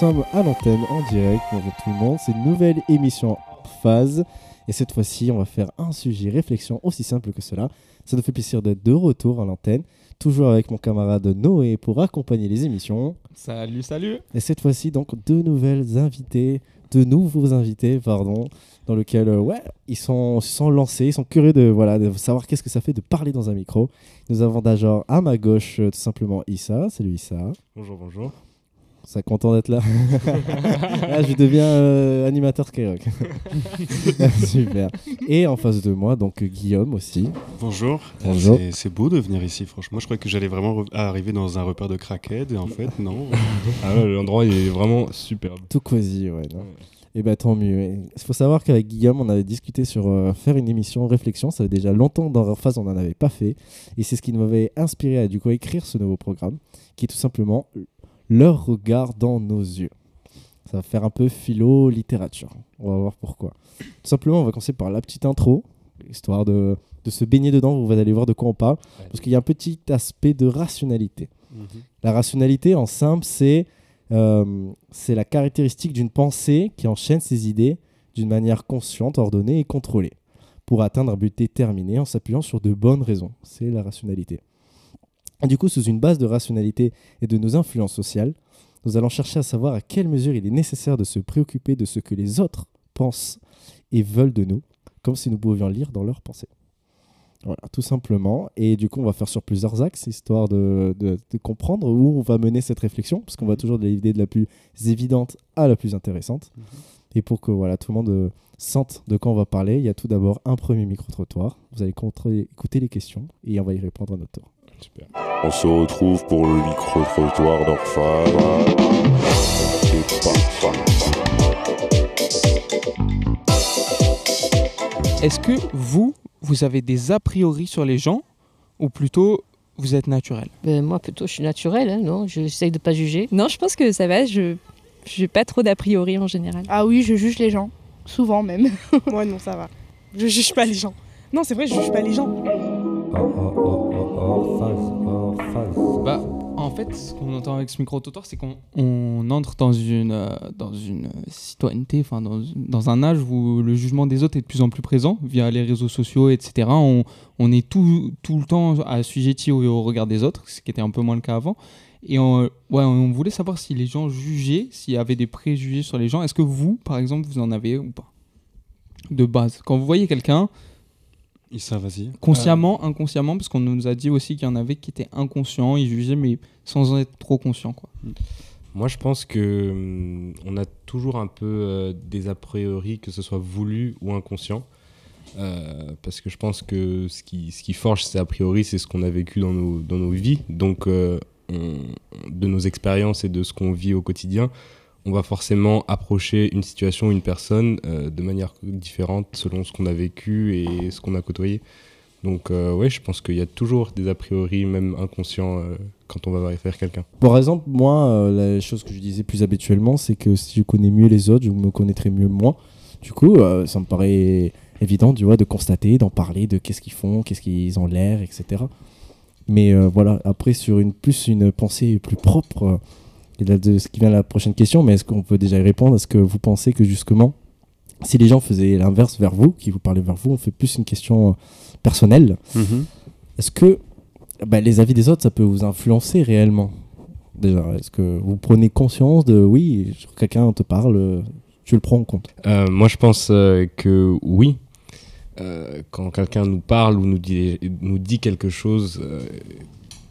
sommes à l'antenne en direct. Bonjour tout le monde, c'est une nouvelle émission phase. Et cette fois-ci, on va faire un sujet réflexion aussi simple que cela. Ça nous fait plaisir d'être de retour à l'antenne, toujours avec mon camarade Noé pour accompagner les émissions. Salut, salut Et cette fois-ci, donc, deux nouvelles invités, deux nouveaux invités, pardon, dans lequel, euh, ouais, ils sont, se sont lancés, ils sont curieux de, voilà, de savoir qu'est-ce que ça fait de parler dans un micro. Nous avons d'abord à ma gauche, euh, tout simplement, Issa. Salut Issa. Bonjour, bonjour. Ça content d'être là. là, je deviens euh, animateur Skyrock. Super. Et en face de moi, donc Guillaume aussi. Bonjour. Bonjour. C'est- C'est beau de venir ici, franchement. Je croyais que j'allais vraiment re- arriver dans un repère de crackhead, et en fait, non. Ah ouais, l'endroit est vraiment superbe. Tout cosy, ouais. non Et bah tant mieux. Il faut savoir qu'avec Guillaume, on avait discuté sur euh, faire une émission réflexion. Ça fait déjà longtemps dans leur phase, on n'en avait pas fait. Et c'est ce qui m'avait inspiré à du coup écrire ce nouveau programme, qui est tout simplement leur regard dans nos yeux. Ça va faire un peu philo littérature. On va voir pourquoi. Tout simplement, on va commencer par la petite intro, histoire de, de se baigner dedans. Vous allez voir de quoi on parle, parce qu'il y a un petit aspect de rationalité. La rationalité, en simple, c'est euh, c'est la caractéristique d'une pensée qui enchaîne ses idées d'une manière consciente, ordonnée et contrôlée pour atteindre un but déterminé en s'appuyant sur de bonnes raisons. C'est la rationalité. Et du coup, sous une base de rationalité et de nos influences sociales, nous allons chercher à savoir à quelle mesure il est nécessaire de se préoccuper de ce que les autres pensent et veulent de nous, comme si nous pouvions lire dans leurs pensées. Voilà, tout simplement. Et du coup, on va faire sur plusieurs axes, histoire de, de- de comprendre où on va mener cette réflexion, parce qu'on va toujours de l'idée de la plus évidente à la plus intéressante. Et pour que voilà, tout le monde euh, sente de quoi on va parler, il y a tout d'abord un premier micro-trottoir. Vous allez écouter les questions et on va y répondre à notre tour. Super. On se retrouve pour le micro-trottoir d'Orphan. C'est parfait. Est-ce que vous, vous avez des a priori sur les gens ou plutôt vous êtes naturel? Ben, moi, plutôt, je suis naturelle, hein, non? J'essaye de pas juger. Non, je pense que ça va. Je n'ai pas trop d'a priori en général. Ah oui, je juge les gens. Souvent même. Moi non, ça va. Je juge pas les gens. Non, c'est vrai, je juge pas les gens. Bah, en fait, ce qu'on entend avec ce micro-trottoir, c'est qu'on on entre dans une, euh, dans une citoyenneté, enfin dans, dans un âge où le jugement des autres est de plus en plus présent via les réseaux sociaux, etc. On, on est tout, tout le temps assujetti au, au regard des autres, ce qui était un peu moins le cas avant. Et on, on voulait savoir si les gens jugeaient, s'il y avait des préjugés sur les gens. Est-ce que vous, par exemple, vous en avez ou pas? De base. Quand vous voyez quelqu'un, Issa, vas-y. consciemment, inconsciemment, parce qu'on nous a dit aussi qu'il y en avait qui étaient inconscients, ils jugeaient, mais sans en être trop conscients. Quoi. Moi, je pense que hum, on a toujours un peu euh, des a priori, que ce soit voulu ou inconscient. Euh, parce que je pense que ce qui, ce qui forge ces a priori, c'est ce qu'on a vécu dans nos, dans nos vies. Donc, euh, on- de nos expériences et de ce qu'on vit au quotidien, on va forcément approcher une situation, une personne euh, de manière différente selon ce qu'on a vécu et ce qu'on a côtoyé. Donc, euh, ouais, je pense qu'il y a toujours des a priori, même inconscients, euh, quand on va faire quelqu'un. Par exemple, moi, euh, la chose que je disais plus habituellement, c'est que si je connais mieux les autres, je me connaîtrai mieux moi. Du coup, ça me paraît évident, tu vois, de constater, d'en parler, de qu'est-ce qu'ils font, qu'est-ce qu'ils ont l'air, etc. Mais voilà, après, sur une plus une pensée plus propre, et là, de ce qui vient à la prochaine question, mais est-ce qu'on peut déjà y répondre? Est-ce que vous pensez que justement, si les gens faisaient l'inverse vers vous, qui vous parlaient vers vous, on fait plus une question euh, personnelle, est-ce que bah, les avis des autres, ça peut vous influencer réellement? Déjà, est-ce que vous prenez conscience de oui, quelqu'un te parle, tu le prends en compte? Euh, moi, je pense euh, que oui. Euh, quand quelqu'un nous parle ou nous dit, nous dit quelque chose,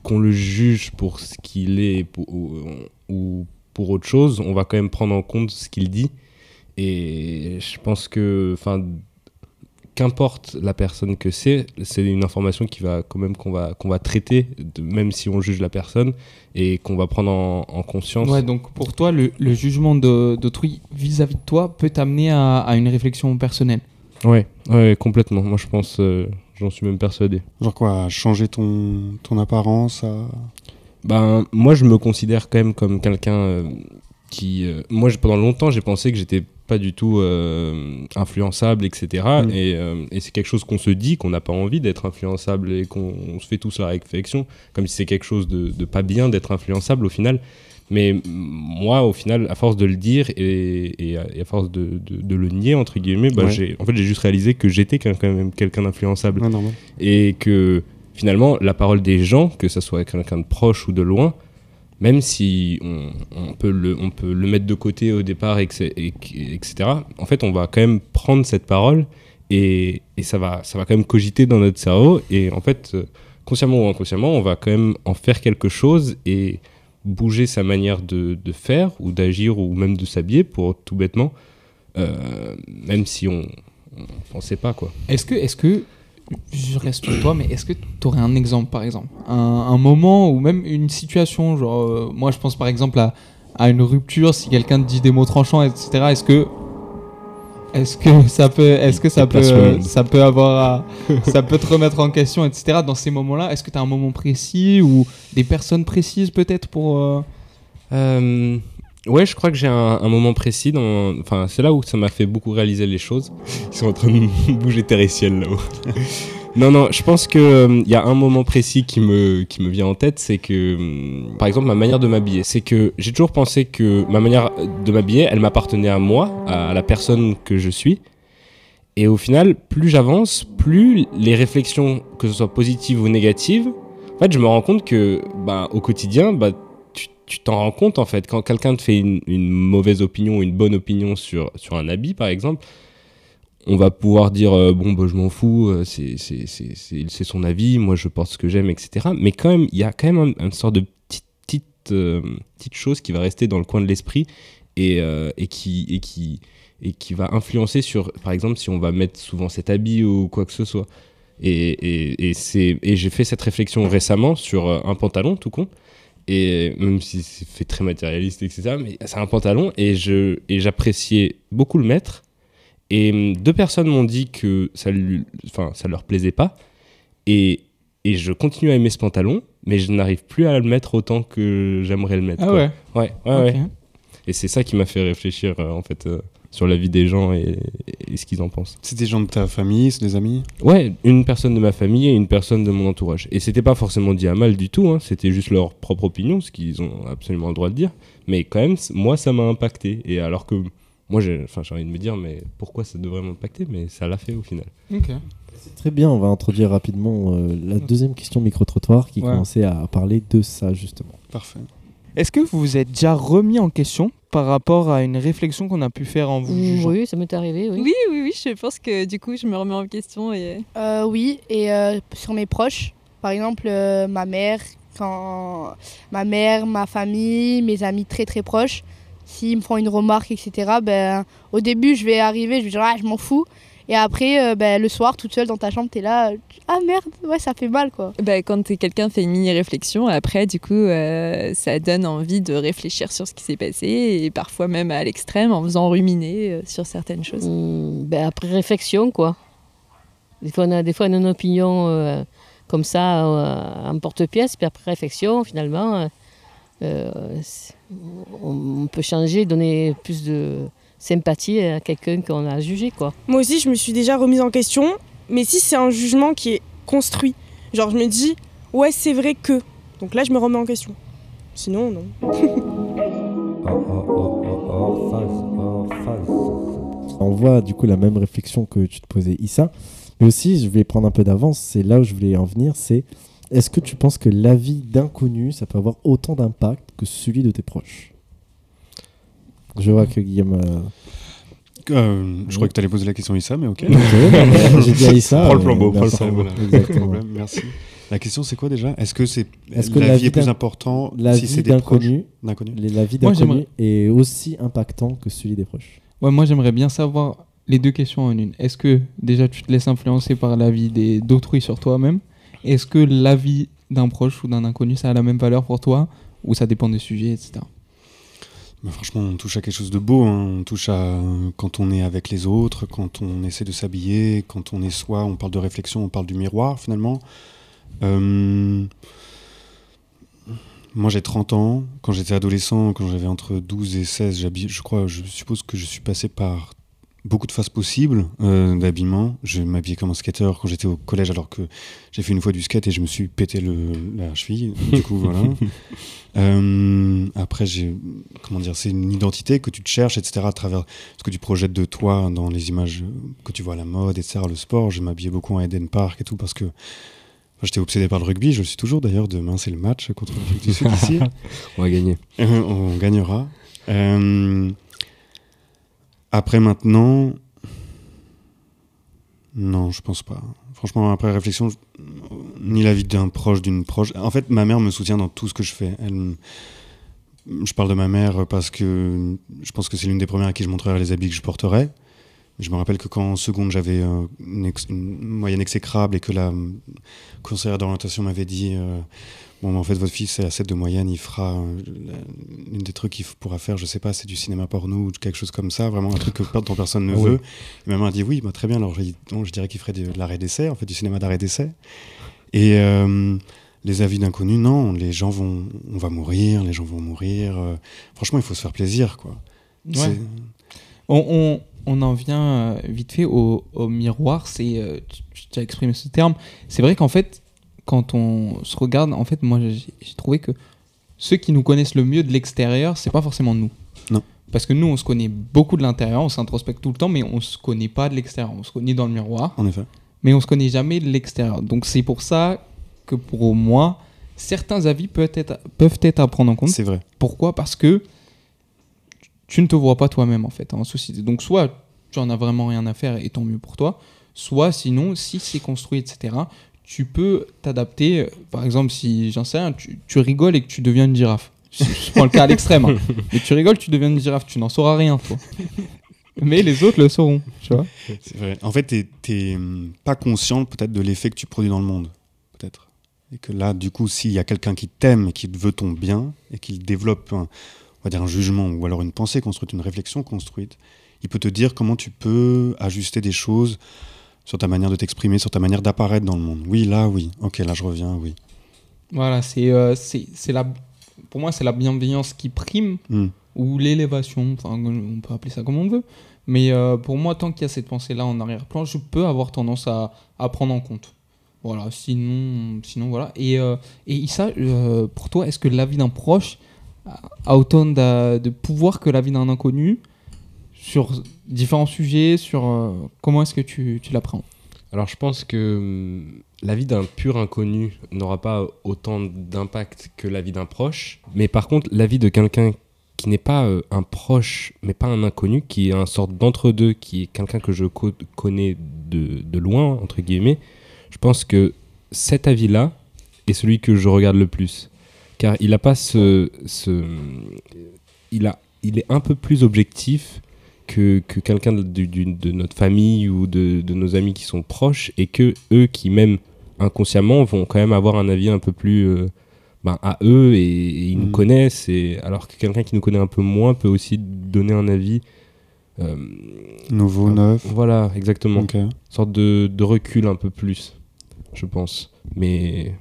qu'on le juge pour ce qu'il est pour- ou, ou pour autre chose, on va quand même prendre en compte ce qu'il dit. Et je pense que, enfin, qu'importe la personne que c'est, c'est une information qui va quand même qu'on va qu'on va traiter, de- même si on juge la personne et qu'on va prendre en, en conscience. Ouais, donc pour toi, le, le jugement d'autrui vis-à-vis de toi peut t'amener à, à une réflexion personnelle? Ouais, ouais, complètement. Moi, je pense, euh, j'en suis même persuadé. Genre quoi, changer ton, ton apparence à... Ben, moi, je me considère quand même comme quelqu'un euh, qui. euh, moi, pendant longtemps, j'ai pensé que j'étais pas du tout euh, influençable, etc. Mm. Et, euh, et c'est quelque chose qu'on se dit, qu'on n'a pas envie d'être influençable et qu'on on se fait tous la réflexion, comme si c'est quelque chose de, de pas bien d'être influençable au final. Mais moi, au final, à force de le dire et, et à, et à force de, de- de le nier, entre guillemets, bah, Ouais. j'ai, en fait, j'ai juste réalisé que j'étais quand même quelqu'un d'influençable. Ouais. Et que finalement, la parole des gens, que ce soit quelqu'un de proche ou de loin, même si on, on peut, le, on peut le mettre de côté au départ, et que c'est- et que- etc., en fait, on va quand même prendre cette parole et, et ça, va, ça va quand même cogiter dans notre cerveau. Et en fait, euh, consciemment ou inconsciemment, on va quand même en faire quelque chose et bouger sa manière de, faire ou d'agir ou même de s'habiller pour tout bêtement, euh, même si on ne pensait pas, quoi. Est-ce que, est-ce que, je reste sur toi, mais est-ce que tu aurais un exemple, par exemple? Un, un moment ou même une situation, genre, euh, moi je pense par exemple à, à une rupture, si quelqu'un te dit des mots tranchants, etc. Est-ce que, est-ce que ça peut, est-ce que ça peut, euh, ça peut avoir, à- ça peut te remettre en question, etc. Dans ces moments-là, est-ce que tu as un moment précis ou des personnes précises peut-être pour. euh, Euh, ouais, je crois que j'ai un, un moment précis. Dans... Enfin, c'est là où ça m'a fait beaucoup réaliser les choses. Ils sont en train de bouger terre et ciel là-haut. Non, non, je pense qu'il y a un moment précis qui me, qui me vient en tête. C'est que, hum, par exemple, ma manière de m'habiller. C'est que j'ai toujours pensé que ma manière de m'habiller, elle m'appartenait à moi, à la personne que je suis. Et au final, plus j'avance, plus les réflexions, que ce soit positives ou négatives, en fait, je me rends compte que bah, au quotidien, bah, tu t'en rends compte en fait. Quand quelqu'un te fait une, une mauvaise opinion ou une bonne opinion sur, sur un habit, par exemple, on va pouvoir dire euh, bon, bah, je m'en fous, euh, c'est c'est- son avis, moi je porte ce que j'aime, etc. Mais quand même, il y a quand même un- une sorte de petite, petite, euh, petite chose qui va rester dans le coin de l'esprit et, et, qui, et, qui, et qui va influencer sur, par exemple, si on va mettre souvent cet habit ou quoi que ce soit. Et, et, c'est- et j'ai fait cette réflexion récemment sur un pantalon tout con. Et même si c'est fait très matérialiste, etc., mais c'est un pantalon et je et j'appréciais beaucoup le mettre. Et hum, deux personnes m'ont dit que ça, lui, enfin, ça leur plaisait pas. Et, et je continue à aimer ce pantalon, mais je n'arrive plus à le mettre autant que j'aimerais le mettre. Ah quoi. ouais. Ouais, ouais, ouais. Et c'est ça qui m'a fait réfléchir, euh, en fait, euh, sur la vie des gens et, et ce qu'ils en pensent. C'est des gens de ta famille, c'est des amis? Ouais, une personne de ma famille et une personne de mon entourage. Et c'était pas forcément dit à mal du tout, hein, c'était juste leur propre opinion, ce qu'ils ont absolument le droit de dire. Mais quand même, moi, ça m'a impacté. Et alors que moi, j'ai enfin, j'ai envie de me dire, mais pourquoi ça devrait m'impacter Mais ça l'a fait au final. Ok. Très bien, on va introduire rapidement euh, la deuxième question micro-trottoir qui Ouais. commençait à parler de ça justement. Parfait. Est-ce que vous vous êtes déjà remis en question par rapport à une réflexion qu'on a pu faire en vous jugeant Oui, ça m'est arrivé, oui. Oui, oui, oui, je pense que du coup, je me remets en question et. Euh, oui, et euh, sur mes proches, par exemple euh, ma mère, quand ma mère, ma famille, mes amis très très proches, s'ils me font une remarque, etc., ben, au début je vais arriver, je vais dire ah, je m'en fous. Et après, euh, ben, le soir, toute seule dans ta chambre, t'es là, ah merde, ouais, ça fait mal quoi. Bah, quand quelqu'un fait une mini-réflexion, après, du coup, euh, ça donne envie de réfléchir sur ce qui s'est passé et parfois même à l'extrême en faisant ruminer euh, sur certaines choses. Hum, ben, après réflexion, quoi. Des fois, on a, des fois, on a une opinion euh, comme ça, euh, en porte-pièce, puis après réflexion, finalement, on, on peut changer, donner plus de sympathie à quelqu'un qu'on a jugé, quoi. Moi aussi, je me suis déjà remise en question, mais si c'est un jugement qui est construit, genre je me dis, ouais, c'est vrai que. Donc là, je me remets en question. Sinon, non. On voit du coup la même réflexion que tu te posais Issa, mais aussi je vais prendre un peu d'avance, c'est là où je voulais en venir, c'est est-ce que tu penses que l'avis d'inconnu, ça peut avoir autant d'impact que celui de tes proches? Je vois que Guillaume... euh, Euh, je crois que tu allais poser la question Issa, mais ok. Ok, non, mais J'ai dit à Issa. Prends le flambeau, prends le merci. Problème. La question, c'est quoi déjà? Est-ce que c'est Est-ce que la la vie vie est plus important La si vie c'est des d'inconnu, d'inconnus la vie d'inconnu est aussi impactant que celui des proches? Ouais, moi j'aimerais bien savoir les deux questions en une. Est-ce que déjà tu te laisses influencer par l'avis des- d'autrui sur toi-même? Est-ce que l'avis d'un proche ou d'un inconnu, ça a la même valeur pour toi Ou ça dépend des sujets, etc. Bah, franchement, on touche à quelque chose de beau. hein. On touche à euh, quand on est avec les autres, quand on essaie de s'habiller, quand on est soi. On parle de réflexion, on parle du miroir finalement. Euh, Moi, j'ai 30 ans. Quand j'étais adolescent, quand j'avais entre 12 et 16, j'habille- je crois, je suppose que je suis passé par beaucoup de phases possibles euh, d'habillement. Je m'habillais comme un skater quand j'étais au collège, alors que j'ai fait une fois du skate et je me suis pété le, la cheville. Du coup, voilà. Euh, après, j'ai comment dire, c'est une identité que tu te cherches, etc. À travers ce que tu projettes de toi dans les images que tu vois à la mode, etc. Le sport. Je m'habillais beaucoup en Eden Park et tout parce que j'étais obsédé par le rugby. Je le suis toujours d'ailleurs. Demain, c'est le match contre l'Afrique du Sud ici. On va gagner. Euh, on gagnera. Euh, après maintenant, non, je pense pas. Franchement, après réflexion, je- ni la vie d'un proche, d'une proche. En fait, ma mère me soutient dans tout ce que je fais. Je parle de ma mère parce que je pense que c'est l'une des premières à qui je montrerai les habits que je porterai. Je me rappelle que quand en seconde j'avais euh, une, moyenne exécrable et que la conseillère d'orientation m'avait dit euh, Bon, mais en fait, votre fils est à 7 de moyenne, il fera. euh, L'une des trucs qu'il pourra faire, je sais pas, c'est du cinéma porno ou quelque chose comme ça, vraiment un truc que dont personne ne Ah oui. veut. Et ma mère a dit Oui, bah, très bien, alors donc, je dirais qu'il ferait de, de l'arrêt d'essai, en fait, du cinéma d'arrêt d'essai. Et euh, les avis d'inconnus, non, les gens vont. On va mourir, les gens vont mourir. euh, franchement, il faut se faire plaisir, quoi. Ouais. On, on- on en vient vite fait au, au miroir. C'est, tu as exprimé ce terme. C'est vrai qu'en fait, quand on se regarde, en fait, moi, j'ai trouvé que ceux qui nous connaissent le mieux de l'extérieur, c'est pas forcément nous. Non. Parce que nous, on se connaît beaucoup de l'intérieur, on s'introspecte tout le temps, mais on se connaît pas de l'extérieur. On se connaît dans le miroir, En effet. mais on se connaît jamais de l'extérieur. Donc c'est pour ça que pour moi, certains avis peuvent être, peuvent être à prendre en compte. C'est vrai. Pourquoi? Parce que tu ne te vois pas toi-même en fait en société. Donc soit tu en as vraiment rien à faire et tant mieux pour toi, soit sinon si c'est construit etc. Tu peux t'adapter. euh, Par exemple si j'en sais rien, tu, tu rigoles et que tu deviens une girafe. Je, je prends le cas à l'extrême. hein. Mais tu rigoles, tu deviens une girafe, tu n'en sauras rien toi. Mais les autres le sauront, tu vois. C'est vrai. En fait, t'es- hum, pas conscient peut-être de l'effet que tu produis dans le monde, peut-être. Et que là, du coup, s'il y a quelqu'un qui t'aime et qui veut ton bien et qui développe un, on va dire un jugement ou alors une pensée construite, une réflexion construite, il peut te dire comment tu peux ajuster des choses sur ta manière de t'exprimer, sur ta manière d'apparaître dans le monde. Oui, là, oui. Ok, là, je reviens, oui. Voilà, c'est euh, la pour moi c'est la bienveillance qui prime Hmm. ou l'élévation, enfin on peut appeler ça comme on veut. Mais euh, pour moi, tant qu'il y a cette pensée-là en arrière-plan, je peux avoir tendance à, à prendre en compte. Voilà, sinon, sinon voilà. Et, euh, et Issa, euh, pour toi, est-ce que l'avis d'un proche a- a autant de, de pouvoir que l'avis d'un inconnu sur différents sujets, sur euh, comment est-ce que tu, tu l'appréhendes? Alors je pense que hum, la vie d'un pur inconnu n'aura pas autant d'impact que la vie d'un proche, mais par contre la vie de quelqu'un qui n'est pas euh, un proche, mais pas un inconnu, qui est un sorte d'entre-deux, qui est quelqu'un que je co- connais de, de loin, entre guillemets, je pense que cet avis-là est celui que je regarde le plus. Car il a pas ce... ce il, a, il est un peu plus objectif que, que quelqu'un de, notre famille ou de, de nos amis qui sont proches et que eux qui même inconsciemment vont quand même avoir un avis un peu plus euh, ben, à eux et, et ils nous Mhm. connaissent et alors que quelqu'un qui nous connaît un peu moins peut aussi donner un avis euh, Nouveau, Ah, neuf. voilà exactement Ok. une sorte de, de recul un peu plus je pense mais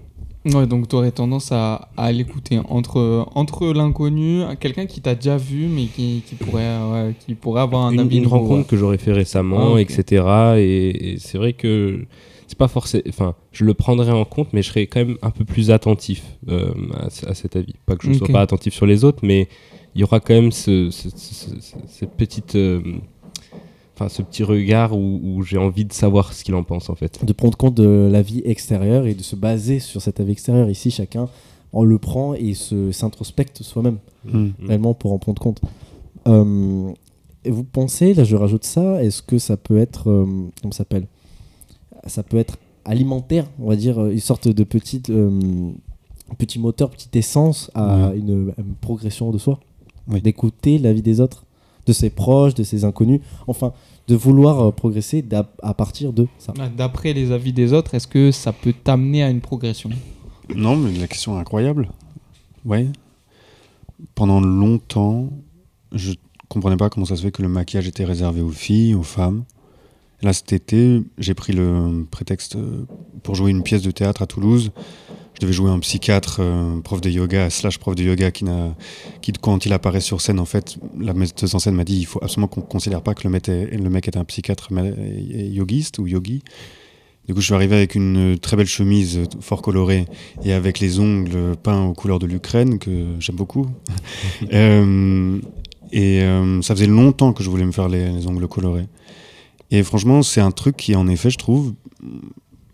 Ouais, donc tu aurais tendance à, à l'écouter entre, entre l'inconnu, quelqu'un qui t'a déjà vu, mais qui, qui, pourrait, ouais, qui pourrait avoir un une, avis une nouveau, rencontre ouais. que j'aurais fait récemment, Ah, etc. Et, et c'est vrai que c'est pas forcément. Enfin, je le prendrais en compte, mais je serais quand même un peu plus attentif euh, à, ce- à cet avis. Pas que je ne sois pas attentif sur les autres, mais il y aura quand même ce, ce- ce- ce- cette petite. euh, Enfin, ce petit regard où, où j'ai envie de savoir ce qu'il en pense en fait. de prendre compte de la vie extérieure et de se baser sur cet avis extérieur. Ici, chacun en le prend et se s'introspecte soi-même Hmm. Mm. réellement pour en prendre compte. Euh, et vous pensez, là je rajoute ça, est-ce que ça peut être, euh, comment ça s'appelle? Ça peut être alimentaire, on va dire, une sorte de petite, euh, petit moteur, petite essence à Ouais. une, progression de soi? Oui. D'écouter la vie des autres, de ses proches, de ses inconnus, enfin, de vouloir euh, progresser d'à- à partir de ça. Ah, D'après les avis des autres, est-ce que ça peut t'amener à une progression? Non, mais la question est incroyable. Ouais. Pendant longtemps, je comprenais pas comment ça se fait que le maquillage était réservé aux filles, aux femmes. Là, cet été, j'ai pris le prétexte euh, pour jouer une pièce de théâtre à Toulouse. Je devais jouer un psychiatre, euh, prof de yoga, slash prof de yoga, qui, qui, quand il apparaît sur scène, en fait, la metteuse en scène m'a dit il faut absolument qu'on ne considère pas que le mec, est, le mec est un psychiatre est yogiste ou yogi. Du coup, je suis arrivé avec une très belle chemise fort colorée et avec les ongles peints aux couleurs de l'Ukraine, que j'aime beaucoup. euh, et euh, ça faisait longtemps que je voulais me faire les, les ongles colorés. Et franchement, c'est un truc qui, en effet, je trouve,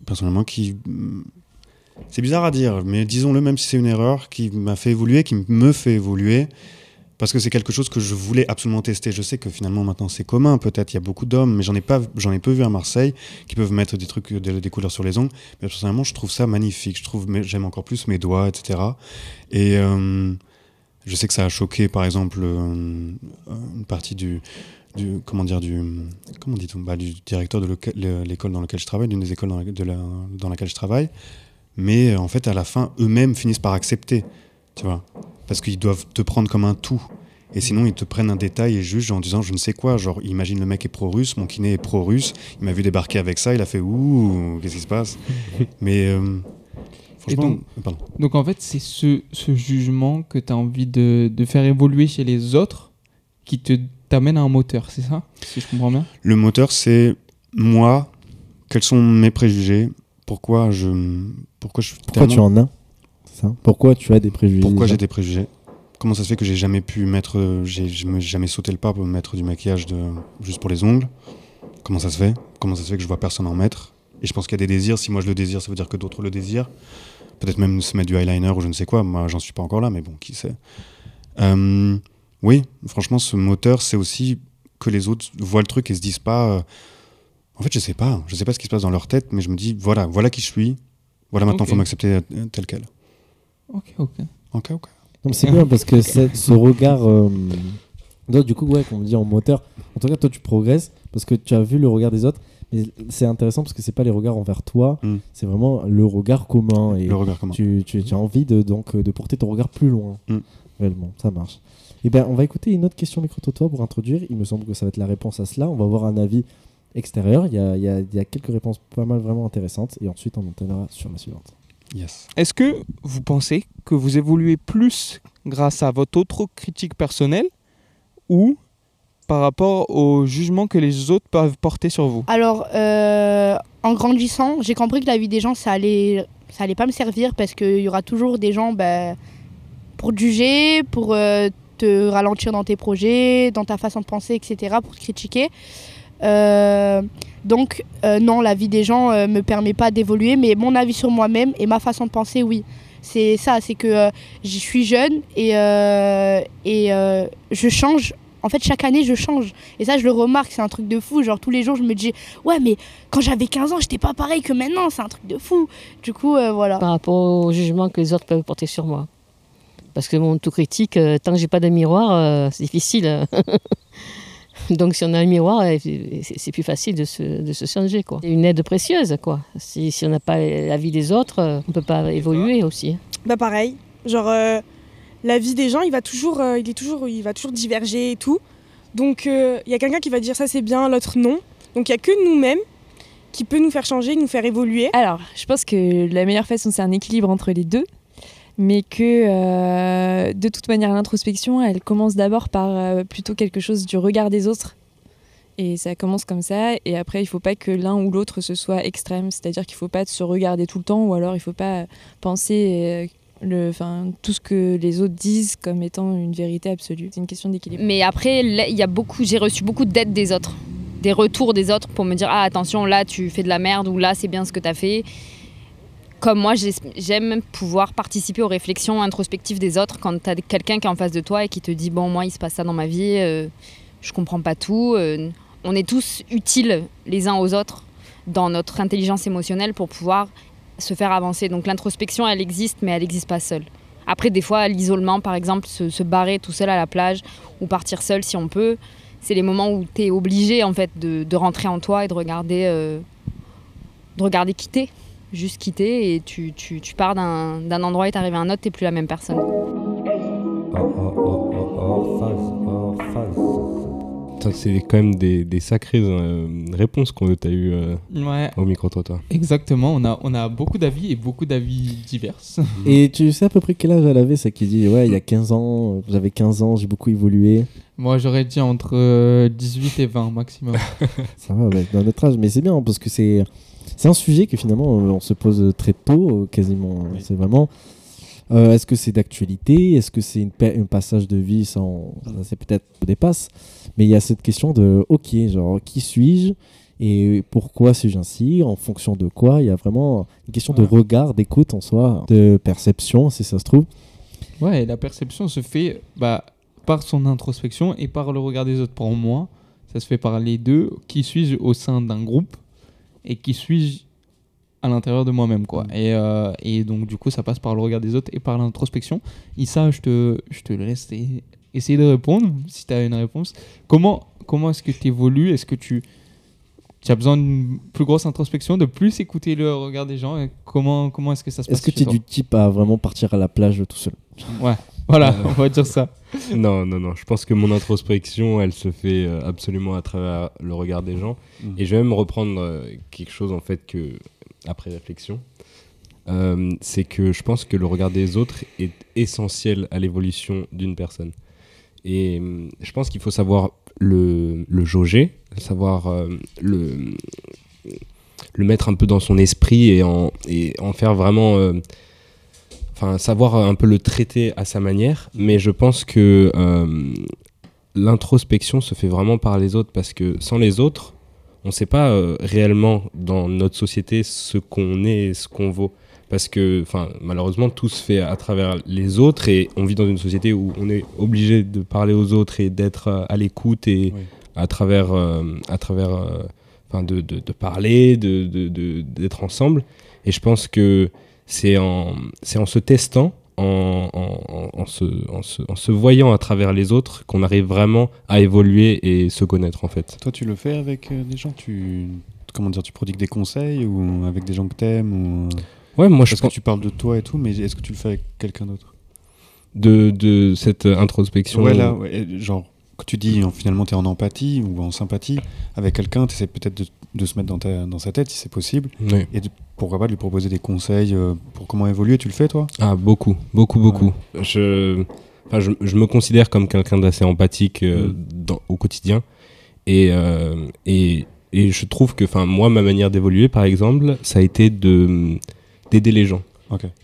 personnellement, qui. C'est bizarre à dire, mais disons-le, même si c'est une erreur, qui m'a fait évoluer, qui me fait évoluer parce que c'est quelque chose que je voulais absolument tester. Je sais que finalement maintenant c'est commun, peut-être il y a beaucoup d'hommes, mais j'en ai pas, j'en ai peu vu à Marseille qui peuvent mettre des trucs, des, couleurs sur les ongles. Mais personnellement, je trouve ça magnifique. Je trouve, j'aime encore plus mes doigts, etc. Et euh, je sais que ça a choqué, par exemple, euh, une partie du, comment dire, du, comment dit bah, du directeur de l'école dans laquelle je travaille, d'une des écoles dans laquelle je travaille. Mais en fait, à la fin, eux-mêmes finissent par accepter, tu vois parce qu'ils doivent te prendre comme un tout. Et sinon, ils te prennent un détail et jugent en disant je ne sais quoi. Genre, imagine le mec est pro-russe, mon kiné est pro-russe, il m'a vu débarquer avec ça, il a fait ouh, qu'est-ce qui se passe? Mais euh, franchement. Donc, pardon. donc, en fait, c'est ce, ce, jugement que tu as envie de, de, faire évoluer chez les autres qui te t'amène à un moteur, c'est ça? Si je comprends bien Le moteur, c'est moi, quels sont mes préjugés, pourquoi je. Pourquoi, je pourquoi tu en as pourquoi tu as des préjugés Pourquoi j'ai des préjugés? Comment ça se fait que j'ai jamais pu mettre, j'ai jamais sauté le pas pour mettre du maquillage de, juste pour les ongles? Comment ça se fait? Comment ça se fait que je vois personne en mettre? Et je pense qu'il y a des désirs. Si moi je le désire, ça veut dire que d'autres le désirent. Peut-être même se mettre du eyeliner ou je ne sais quoi. Moi, j'en suis pas encore là, mais bon, qui sait? Euh, oui, franchement, ce moteur, c'est aussi que les autres voient le truc et se disent pas. Euh, en fait, je sais pas. Je sais pas ce qui se passe dans leur tête, mais je me dis voilà, voilà qui je suis. Voilà, maintenant, il faut m'accepter tel quel. Ok, ok. Ok, ok. C'est bien parce que ce regard. Euh, du coup, ouais, comme on dit en moteur, en tout cas, toi, tu progresses parce que tu as vu le regard des autres. Mais c'est intéressant parce que c'est pas les regards envers toi, mm. c'est vraiment le regard commun. Et le regard commun. Tu, tu, as envie de, donc, de porter ton regard plus loin. Mm. Réellement, ça marche. Et eh ben, on va écouter une autre question micro-trottoir pour introduire. Il me semble que ça va être la réponse à cela. On va avoir un avis extérieur. Il y a, il y a, il y a quelques réponses pas mal vraiment intéressantes. Et ensuite, on entraînera sur la suivante. Est-ce que vous pensez que vous évoluez plus grâce à votre autre critique personnelle ou par rapport au jugement que les autres peuvent porter sur vous? Alors, euh, en grandissant, j'ai compris que la vie des gens, ça allait, ça allait pas me servir parce qu'il y aura toujours des gens ben, pour te juger, pour euh, te ralentir dans tes projets, dans ta façon de penser, etc., pour te critiquer. Euh, donc euh, non, la vie des gens ne euh, me permet pas d'évoluer, mais mon avis sur moi-même et ma façon de penser, oui. C'est ça, c'est que je suis jeune et, et je change en fait, chaque année, je change. Et ça, je le remarque, c'est un truc de fou. Genre, tous les jours, je me dis, ouais, mais quand j'avais 15 ans, j'étais pas pareil que maintenant. C'est un truc de fou. Du coup, voilà. Par rapport au jugement que les autres peuvent porter sur moi. Parce que mon tout critique, tant que j'ai pas de miroir, c'est difficile. Donc si on a un miroir, eh, c'est plus facile de se, de se changer. C'est une aide précieuse. quoi. Si, si on n'a pas la vie des autres, on ne peut pas évoluer aussi. Bah pareil. Genre, euh, la vie des gens, il va, toujours, euh, il, est toujours, il va toujours diverger et tout. Donc euh, il y a quelqu'un qui va dire ça c'est bien, l'autre non. Donc il n'y a que nous-mêmes qui peut nous faire changer, nous faire évoluer. Alors, je pense que la meilleure façon, c'est un équilibre entre les deux mais que euh, de toute manière l'introspection, elle commence d'abord par euh, plutôt quelque chose du regard des autres. Et ça commence comme ça, et après il ne faut pas que l'un ou l'autre se soit extrême, c'est-à-dire qu'il ne faut pas se regarder tout le temps, ou alors il ne faut pas penser euh, le, tout ce que les autres disent comme étant une vérité absolue. C'est une question d'équilibre. Mais après, il y a beaucoup, j'ai reçu beaucoup d'aide des autres, des retours des autres pour me dire ah attention là tu fais de la merde ou là c'est bien ce que tu as fait comme moi, j'aime pouvoir participer aux réflexions introspectives des autres quand tu as quelqu'un qui est en face de toi et qui te dit Bon, moi, il se passe ça dans ma vie, euh, je comprends pas tout. Euh, on est tous utiles les uns aux autres dans notre intelligence émotionnelle pour pouvoir se faire avancer. Donc l'introspection, elle existe, mais elle n'existe pas seule. Après, des fois, l'isolement, par exemple, se, barrer tout seul à la plage ou partir seul si on peut, c'est les moments où tu es obligé en fait de, rentrer en toi et de regarder, euh, de regarder quitter juste quitter et tu, tu, tu pars d'un endroit et t'arrives à un autre, t'es plus la même personne. Ça, c'est quand même des, des sacrées euh, réponses qu'on t'a eu euh, Ouais, au micro-trottoir. exactement. On a, on a beaucoup d'avis et beaucoup d'avis divers. Et tu sais à peu près quel âge elle avait, ça qui dit Ouais, il y a 15 ans, j'avais 15 ans, j'ai beaucoup évolué. Moi, j'aurais dit entre euh, 18 et 20 maximum. Ça va, ouais, dans notre âge, mais c'est bien parce que c'est c'est un sujet que finalement euh, on se pose très tôt, euh, quasiment. Oui. C'est vraiment. euh, Est-ce que c'est d'actualité? Est-ce que c'est un passage de vie sans. Ça, c'est peut-être dépasse. Mais il y a cette question de Ok, genre, qui suis-je Et pourquoi suis-je ainsi? En fonction de quoi? Il y a vraiment une question de regard, d'écoute en soi, de perception, si ça se trouve. Ouais, et la perception se fait bah, par son introspection et par le regard des autres. Pour moi, ça se fait par les deux. Qui suis-je au sein d'un groupe? Et qui suis-je à l'intérieur de moi-même quoi. Et, euh, et donc du coup, ça passe par le regard des autres et par l'introspection. Et ça, je te, je te laisse essayer de répondre si tu as une réponse. Comment, comment est-ce que tu évolues Est-ce que tu, tu as besoin d'une plus grosse introspection, de plus écouter le regard des gens? Et Comment, comment est-ce que ça se passe Est-ce que tu es du type à vraiment partir à la plage tout seul? Ouais, voilà, Euh, on va dire ça. Non, non, non. Je pense que mon introspection, elle se fait euh, absolument à travers le regard des gens. Mhm. Et je vais même reprendre euh, quelque chose, en fait, que, après réflexion. Euh, c'est que je pense que le regard des autres est essentiel à l'évolution d'une personne. Et je pense qu'il faut savoir le, le jauger, savoir euh, le, le mettre un peu dans son esprit et en, et en faire vraiment. euh, Enfin, savoir un peu le traiter à sa manière. Mais je pense que euh, l'introspection se fait vraiment par les autres parce que sans les autres, on ne sait pas euh, réellement dans notre société ce qu'on est et ce qu'on vaut. Parce que enfin, malheureusement, tout se fait à travers les autres et on vit dans une société où on est obligé de parler aux autres et d'être euh, à l'écoute et Oui. à travers, euh, à travers euh, de, de, de parler, de, d'être ensemble. Et je pense que c'est en, c'est en se testant, en, en, se, en, se, en se voyant à travers les autres qu'on arrive vraiment à évoluer et se connaître en fait. Toi, tu le fais avec euh, des gens? Tu... Comment dire, tu prodigues des conseils ou avec des gens que t'aimes ou... Ouais, moi je Parce que tu parles de toi et tout, mais est-ce que tu le fais avec quelqu'un d'autre? De, de cette introspection. Ouais, là, ouais, genre, que tu dis en- finalement tu es en empathie ou en sympathie avec quelqu'un, tu essaies peut-être de, de se mettre dans, ta, dans sa tête si c'est possible, et de- pourquoi pas de lui proposer des conseils euh, pour comment évoluer. Tu le fais toi? Ah, beaucoup, beaucoup, beaucoup. Je, enfin, je, je me considère comme quelqu'un d'assez empathique euh, Mm. dans- au quotidien. Et, euh, et, et je trouve que, enfin, moi, ma manière d'évoluer, par exemple, ça a été de d'aider les gens.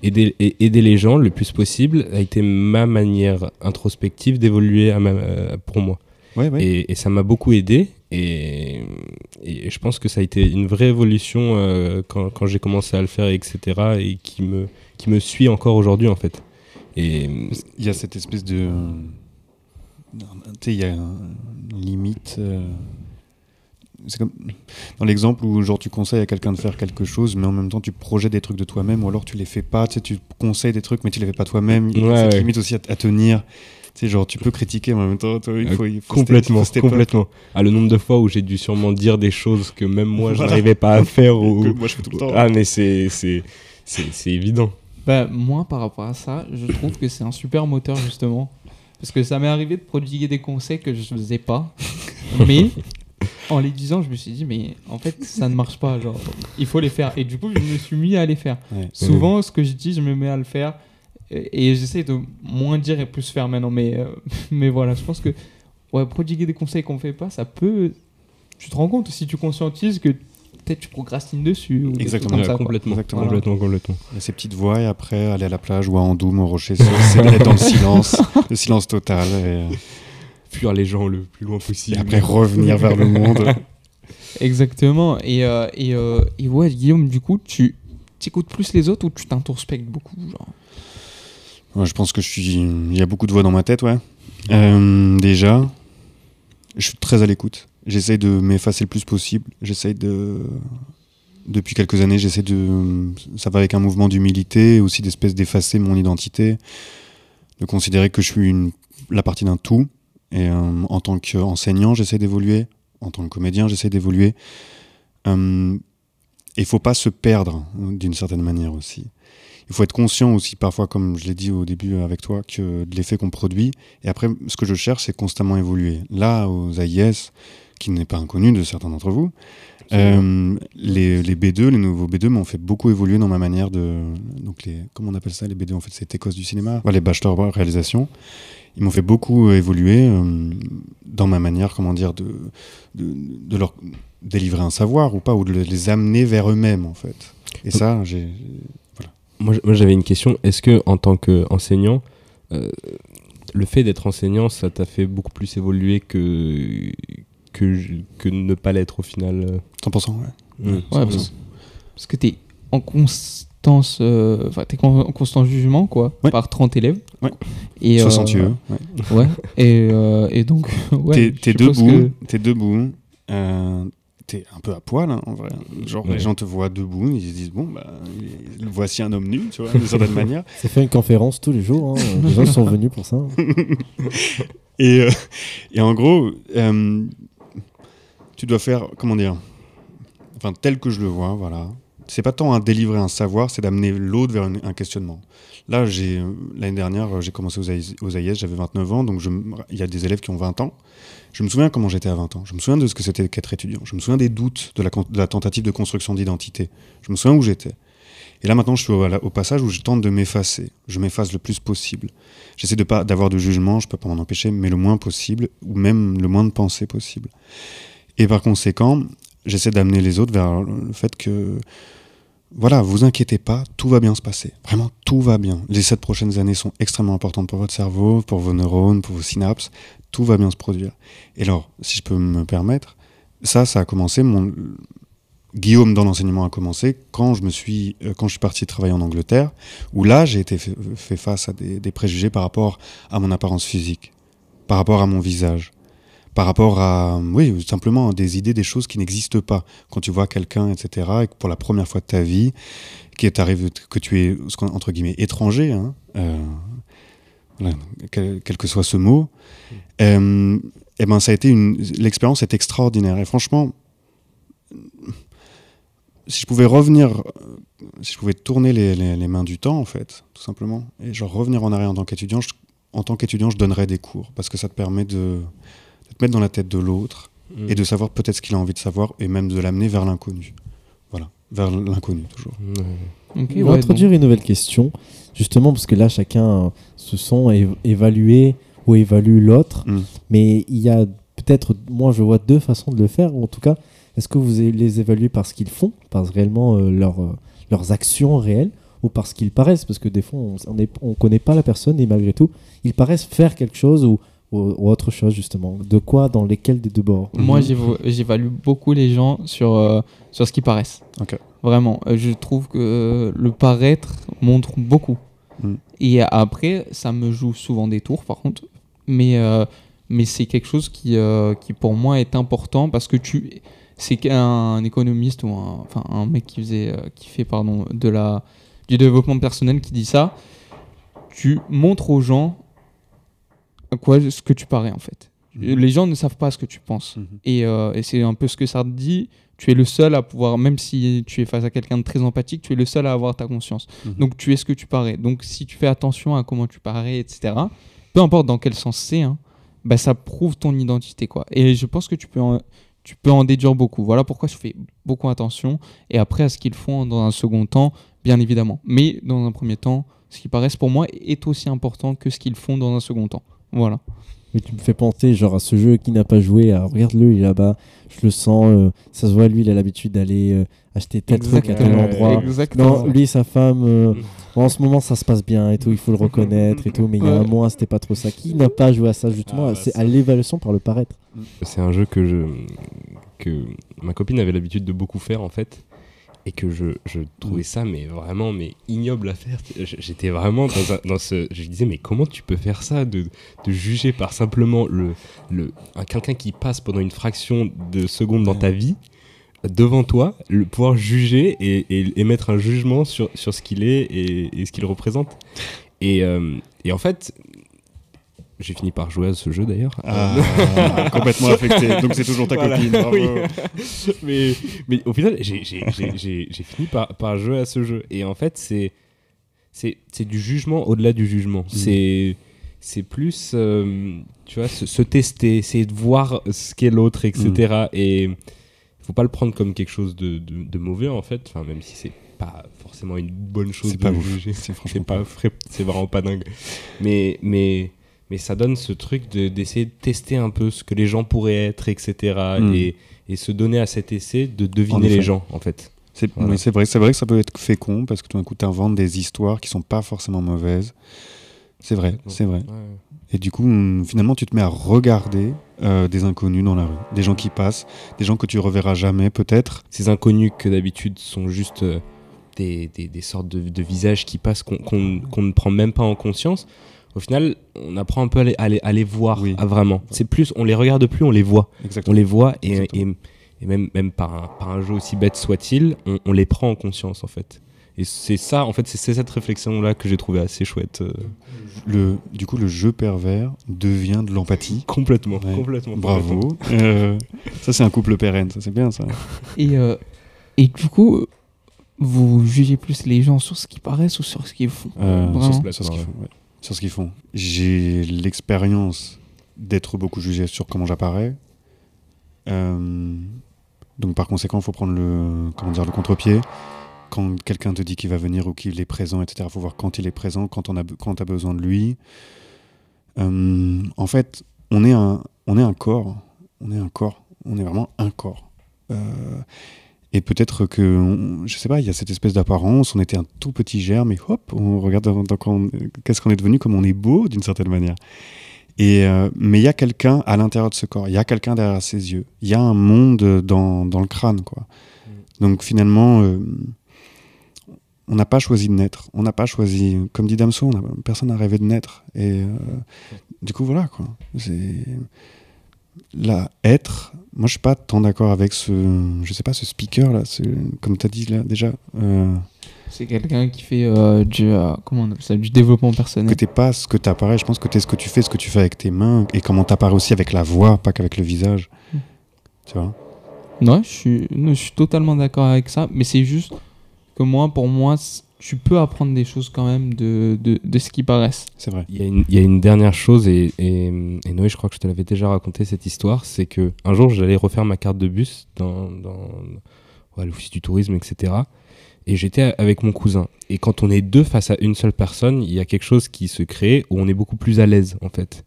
Aider, et aider les gens le plus possible a été ma manière introspective d'évoluer euh, pour moi. Ouais, ouais. Et, et ça m'a beaucoup aidé. Et, et je pense que ça a été une vraie évolution euh, quand, quand j'ai commencé à le faire, etc. Et qui me, qui me suit encore aujourd'hui, en fait. Et qu'il y a cette espèce de. Tu sais, il y a un- une limite. euh, C'est comme dans l'exemple où genre tu conseilles à quelqu'un de faire quelque chose, mais en même temps tu projettes des trucs de toi-même, ou alors tu les fais pas. Tu sais, tu conseilles des trucs, mais tu les fais pas toi-même. Il y a Ouais, cette ouais. limite aussi à, à tenir. Tu sais, genre tu peux critiquer, mais en même temps, toi, il faut, il faut complètement, step- faut step up. complètement. Ah, le nombre de fois où j'ai dû sûrement dire des choses que même moi je n'arrivais pas à faire. Ou... Que moi, je fais tout le temps. Ah, mais c'est c'est- c'est- c'est évident. Bah, moi, par rapport à ça, je trouve que c'est un super moteur, justement. Parce que ça m'est arrivé de prodiguer des conseils que je ne faisais pas. Mais en les disant, je me suis dit, mais en fait, ça ne marche pas. Genre, il faut les faire. Et du coup, je me suis mis à les faire. Ouais. Souvent, ce que je dis, je me mets à le faire. Et, et j'essaie de moins dire et plus faire maintenant. Mais, euh, mais voilà, je pense que ouais, prodiguer des conseils qu'on ne fait pas, ça peut. Tu te rends compte si tu conscientises que peut-être tu procrastines dessus. Ou Exactement. comme ça, complètement, Exactement. complètement, complètement. Il y a ces petites voix, et après aller à la plage ou à Andoum, au rocher, se- c'est dans le silence, le silence total, et, euh, Fuir les gens le plus loin possible. et après revenir vers le monde. Exactement. Et, euh, et, euh, et ouais, Guillaume, du coup, tu écoutes plus les autres ou tu t'introspectes beaucoup genre? Je pense que je suis. Il y a beaucoup de voix dans ma tête, ouais. Euh, déjà, je suis très à l'écoute. J'essaye de m'effacer le plus possible. J'essaye de. Depuis quelques années, j'essaie de. Ça va avec un mouvement d'humilité, aussi d'espèce d'effacer mon identité, de considérer que je suis une... la partie d'un tout. Et euh, en tant qu'enseignant, j'essaie d'évoluer. En tant que comédien, j'essaie d'évoluer. Euh, il faut pas se perdre, d'une certaine manière aussi il faut être conscient aussi parfois, comme je l'ai dit au début avec toi, que de l'effet qu'on produit. Et après, ce que je cherche, c'est constamment évoluer. Là, aux AIS, qui n'est pas inconnu de certains d'entre vous, euh, les, les B2, les nouveaux B2 m'ont fait beaucoup évoluer dans ma manière de. Donc, les, comment on appelle ça, les B2 En fait, c'est Écosse du cinéma. Ouais, les bachelors réalisation. Ils m'ont fait beaucoup évoluer euh, dans ma manière, comment dire, de, de, de leur délivrer un savoir ou pas, ou de les amener vers eux-mêmes, en fait. Et ça, j'ai. Moi, j'avais une question. Est-ce que, en tant qu'enseignant, euh, le fait d'être enseignant, ça t'a fait beaucoup plus évoluer que, que, que ne pas l'être au final euh 100%, ouais. Mm. Ouais, parce, parce que tu es en constance, euh, enfin, t'es en constant jugement, quoi, Ouais. par 30 élèves. Ouais. Et, 60 euh, yeux. Ouais. Ouais. Et, euh, et donc, ouais. t'es, t'es debout, que- t'es debout, euh, t'es un peu à poil hein, en vrai. Genre Ouais. les gens te voient debout, ils se disent bon bah voici un homme nu, tu vois, d'une certaine manière. C'est fait une conférence tous les jours. hein. Les gens sont venus pour ça. Et, euh, et en gros, euh, tu dois faire comment dire, enfin tel que je le vois, voilà. C'est pas tant à délivrer un savoir, c'est d'amener l'autre vers un questionnement. Là, j'ai euh, l'année dernière, euh, j'ai commencé aux AIS, j'avais 29 ans, donc il y a des élèves qui ont 20 ans. Je me souviens comment j'étais à 20 ans. Je me souviens de ce que c'était qu'être étudiant. Je me souviens des doutes de la, tentative de construction d'identité. Je me souviens où j'étais. Et là maintenant, je suis au passage où je tente de m'effacer. Je m'efface le plus possible. J'essaie de pas d'avoir de jugement, je peux pas m'en empêcher, mais le moins possible, ou même le moins de pensée possible. Et par conséquent, j'essaie d'amener les autres vers le fait que, voilà, vous inquiétez pas, tout va bien se passer. Vraiment, tout va bien. Les sept prochaines années sont extrêmement importantes pour votre cerveau, pour vos neurones, pour vos synapses. Tout va bien se produire. Et alors, si je peux me permettre, ça, ça a commencé, mon, Guillaume dans l'enseignement a commencé quand je me suis euh, quand je suis parti travailler en Angleterre où là j'ai été fait, face à des, des préjugés par rapport à mon apparence physique par rapport à mon visage par rapport à oui simplement des idées des choses qui n'existent pas. Quand tu vois quelqu'un etc et que pour la première fois de ta vie qui est arrivé que tu es entre guillemets étranger hein, euh, quel, que soit ce mot euh, et ben ça a été une l'expérience est extraordinaire. Et franchement si je pouvais revenir, si je pouvais tourner les, mains du temps, en fait, tout simplement, et genre revenir en arrière en tant qu'étudiant, en tant qu'étudiant, je donnerais des cours, parce que ça te permet de te mettre dans la tête de l'autre, Mm. et de savoir peut-être ce qu'il a envie de savoir, et même de l'amener vers l'inconnu. Voilà, vers l'inconnu, toujours. Ok, On va ouais, introduire une nouvelle question, justement parce que là chacun se sent évalué ou évalue l'autre, Mm. mais il y a peut-être, moi je vois deux façons de le faire, ou en tout cas, est-ce que vous les évaluez par ce qu'ils font, par réellement euh, leur, euh, leurs actions réelles, ou par ce qu'ils paraissent, parce que des fois on ne on connaît pas la personne et malgré tout, ils paraissent faire quelque chose ou, ou, ou autre chose justement. De quoi, dans lesquels des deux bords? Moi, Mhm. j'évalue beaucoup les gens sur, euh, sur ce qu'ils paraissent. Ok. Vraiment. Euh, je trouve que euh, le paraître montre beaucoup. Mhm. Et après, ça me joue souvent des tours, par contre. Mais, euh, mais c'est quelque chose qui, euh, qui, pour moi, est important parce que tu. C'est qu'un économiste ou un, enfin, un mec qui, faisait, qui fait pardon, de la, du développement personnel qui dit ça. Tu montres aux gens à quoi ce que tu parais, en fait. Mhm. Les gens ne savent pas ce que tu penses. Mhm. Et, euh, et c'est un peu ce que ça te dit. Tu es le seul à pouvoir, même si tu es face à quelqu'un de très empathique, tu es le seul à avoir ta conscience. Mhm. Donc tu es ce que tu parais. Donc si tu fais attention à comment tu parais, etc., peu importe dans quel sens c'est, hein, bah, ça prouve ton identité. quoi. Et je pense que tu peux, en, tu peux en déduire beaucoup. Voilà pourquoi je fais beaucoup attention. Et après, à ce qu'ils font dans un second temps, bien évidemment. Mais dans un premier temps, ce qui paraissent pour moi est aussi important que ce qu'ils font dans un second temps. Voilà. Mais tu me fais penser genre à ce jeu qui n'a pas joué. Regarde-le, il est là-bas. Je le sens. euh, ça se voit, lui, il a l'habitude d'aller euh, acheter tel truc à tel Exactement. endroit. Exactement. Non, lui, sa femme. euh, en ce moment, ça se passe bien et tout. Il faut le reconnaître et tout. Mais il y a un mois, c'était pas trop ça. Qui n'a pas joué à ça justement? Ah, bah, C'est ça. à l'évaluation par le paraître. C'est un jeu que je que ma copine avait l'habitude de beaucoup faire en fait et que je, je trouvais ça mais vraiment mais ignoble à faire. J'étais vraiment dans, un- dans ce je disais mais comment tu peux faire ça de, de juger par simplement le le un- quelqu'un qui passe pendant une fraction de seconde dans ta vie devant toi, le pouvoir juger et, et émettre un jugement sur, sur ce qu'il est et, et ce qu'il représente. Et, euh, et en fait, j'ai fini par jouer à ce jeu d'ailleurs. Ah, complètement affecté. Donc c'est toujours ta Voilà. copine. Bravo. Oui. mais, mais au final, j'ai- fini par, par jouer à ce jeu. Et en fait, c'est du jugement au-delà du jugement. C'est c'est plus, euh, tu vois, se, se tester, essayer de voir ce qu'est l'autre, etc. Et faut pas le prendre comme quelque chose de, de, de mauvais en fait, enfin même si c'est pas forcément une bonne chose C'est de pas juger. C'est franchement pas c'est vraiment pas dingue. Mais mais mais ça donne ce truc de- d'essayer de, tester un peu ce que les gens pourraient être, etc. Mm. Et, et se donner à cet essai de deviner les gens en fait. C'est Voilà. vrai, c'est vrai que ça peut être fécond parce que tout d'un coup, tu inventes des histoires qui sont pas forcément mauvaises. C'est vrai, c'est vrai. Ouais. Et du coup, hum, finalement, tu te mets à regarder euh, des inconnus dans la rue, des gens qui passent, des gens que tu reverras jamais peut-être. Ces inconnus que d'habitude sont juste euh, des, des, des sortes de, de visages qui passent qu'on ne prend même pas en conscience. Au final, on apprend un peu à les, à les, à les voir Oui. à vraiment. C'est plus, on les regarde plus, on les voit. On les voit et, Exactement. et, et même, même par, un, par un jeu aussi bête soit-il, on, on les prend en conscience en fait. Et c'est ça, en fait, c'est cette réflexion-là que j'ai trouvé assez chouette. euh, Le, du coup, le jeu pervers devient de l'empathie. complètement, Ouais. complètement. Bravo. Euh, ça, c'est un couple pérenne, ça, c'est bien ça. Et, euh, et du coup, vous jugez plus les gens sur ce qu'ils paraissent ou sur ce qu'ils font? Euh, sur ce qu'ils font. ouais. Sur ce qu'ils font. J'ai l'expérience d'être beaucoup jugé sur comment j'apparais. Euh, donc par conséquent, il faut prendre le, comment dire, le contre-pied. Quand quelqu'un te dit qu'il va venir ou qu'il est présent, etc., il faut voir quand il est présent, quand on a, quand as besoin de lui. Euh, en fait, on est, un, on est un corps. On est un corps. On est vraiment un corps. Euh, et peut-être que, on- je sais pas, il y a cette espèce d'apparence, on était un tout petit germe et hop, on regarde qu'est-ce qu'on est devenu, comme on est beau d'une certaine manière. Et, euh, mais il y a quelqu'un à l'intérieur de ce corps, il y a quelqu'un derrière ses yeux, il y a un monde dans, dans le crâne. Quoi. Donc finalement, euh, on n'a pas choisi de naître, on n'a pas choisi, comme dit Damso, on a- personne n'a rêvé de naître. Et euh, du coup, voilà, quoi. C'est là être moi je suis pas tant d'accord avec ce je sais pas ce speaker là. Comme tu as dit là déjà euh, C'est quelqu'un qui fait euh, du, euh, comment on appelle ça, du développement que personnel. t'es pas ce que t'apparais. Je pense que t'es ce que tu fais ce que tu fais avec tes mains et comment t'apparais aussi avec la voix pas qu'avec le visage. Tu vois? Non, je suis, je suis totalement d'accord avec ça, mais c'est juste que moi, pour moi, tu peux apprendre des choses quand même de, de, de ce qui paraissent. c'est vrai Il y, a une, il y a une dernière chose, et, et, et Noé, je crois que je te l'avais déjà raconté cette histoire, c'est que un jour j'allais refaire ma carte de bus dans, dans ouais, l'office du tourisme, etc. Et j'étais avec mon cousin. Et quand on est deux face à une seule personne, il y a quelque chose qui se crée où on est beaucoup plus à l'aise, en fait.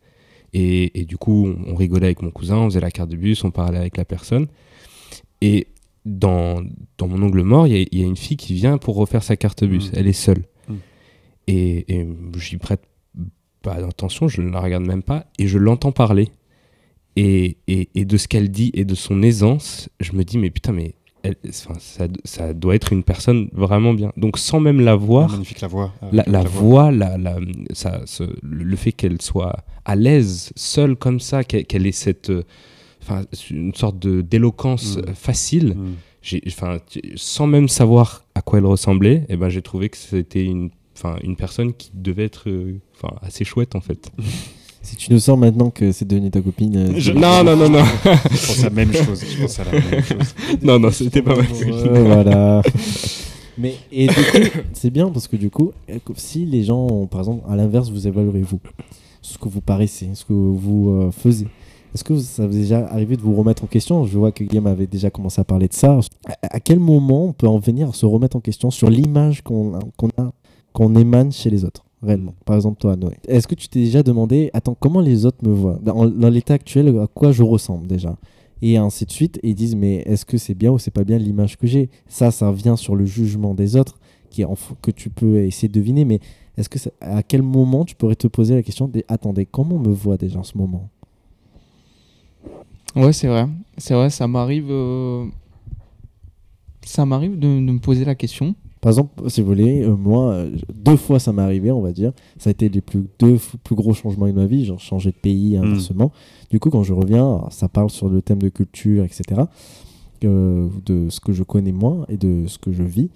Et, et du coup, on, on rigolait avec mon cousin, on faisait la carte de bus, on parlait avec la personne. Et dans, dans mon ongle mort, il y, a- il y a une fille qui vient pour refaire sa carte bus. Mm. Elle est seule. Mm. Et, et j'y prête pas d'attention, je ne la regarde même pas, et je l'entends parler. Et, et, et de ce qu'elle dit et de son aisance, je me dis, mais putain, mais elle, ça, ça doit être une personne vraiment bien. Donc sans même la voir, magnifique la voix Ah, la, la la voix, la, la- ça, ce- le fait qu'elle soit à l'aise, seule comme ça, qu'elle ait cette, euh, enfin, une sorte de d'éloquence Mm. euh, facile, Mm. j'ai, enfin, tu- sans même savoir à quoi elle ressemblait, et ben j'ai trouvé que c'était une, enfin, une personne qui devait être, euh, assez chouette en fait. Si tu nous sors maintenant que c'est devenu ta copine. euh, Je- Non, non, non, non, je pense à la même chose je pense à la même chose non, non, c'était pas mal. Ouais, voilà. Mais et du coup, c'est bien parce que du coup, euh, si les gens, ont, par exemple, à l'inverse, vous évaluerez vous, ce que vous paraissez, ce que vous euh, faisiez. Est-ce que ça vous est déjà arrivé de vous remettre en question? Je vois que Guillaume avait déjà commencé à parler de ça. À, quel moment on peut en venir à se remettre en question sur l'image qu'on a, qu'on émane chez les autres réellement? Par exemple, toi, Noé. Est-ce que tu t'es déjà demandé, attends, comment les autres me voient? Dans, l'état actuel, à quoi je ressemble déjà? Et ainsi de suite, et ils disent mais est-ce que c'est bien ou c'est pas bien l'image que j'ai? Ça, ça vient sur le jugement des autres, que tu peux essayer de deviner, mais est-ce que à quel moment tu pourrais te poser la question de attendez, comment on me voit déjà en ce moment? Ouais, c'est vrai. C'est vrai, ça m'arrive. euh, Ça m'arrive de, de me poser la question. Par exemple, si vous voulez, euh, moi, euh, deux fois ça m'est arrivé, on va dire. Ça a été les plus, deux f- plus gros changements de ma vie, genre changer de pays, inversement. Du coup, quand je reviens, ça parle sur le thème de culture, etc. euh, de ce que je connais moi et de ce que je vis.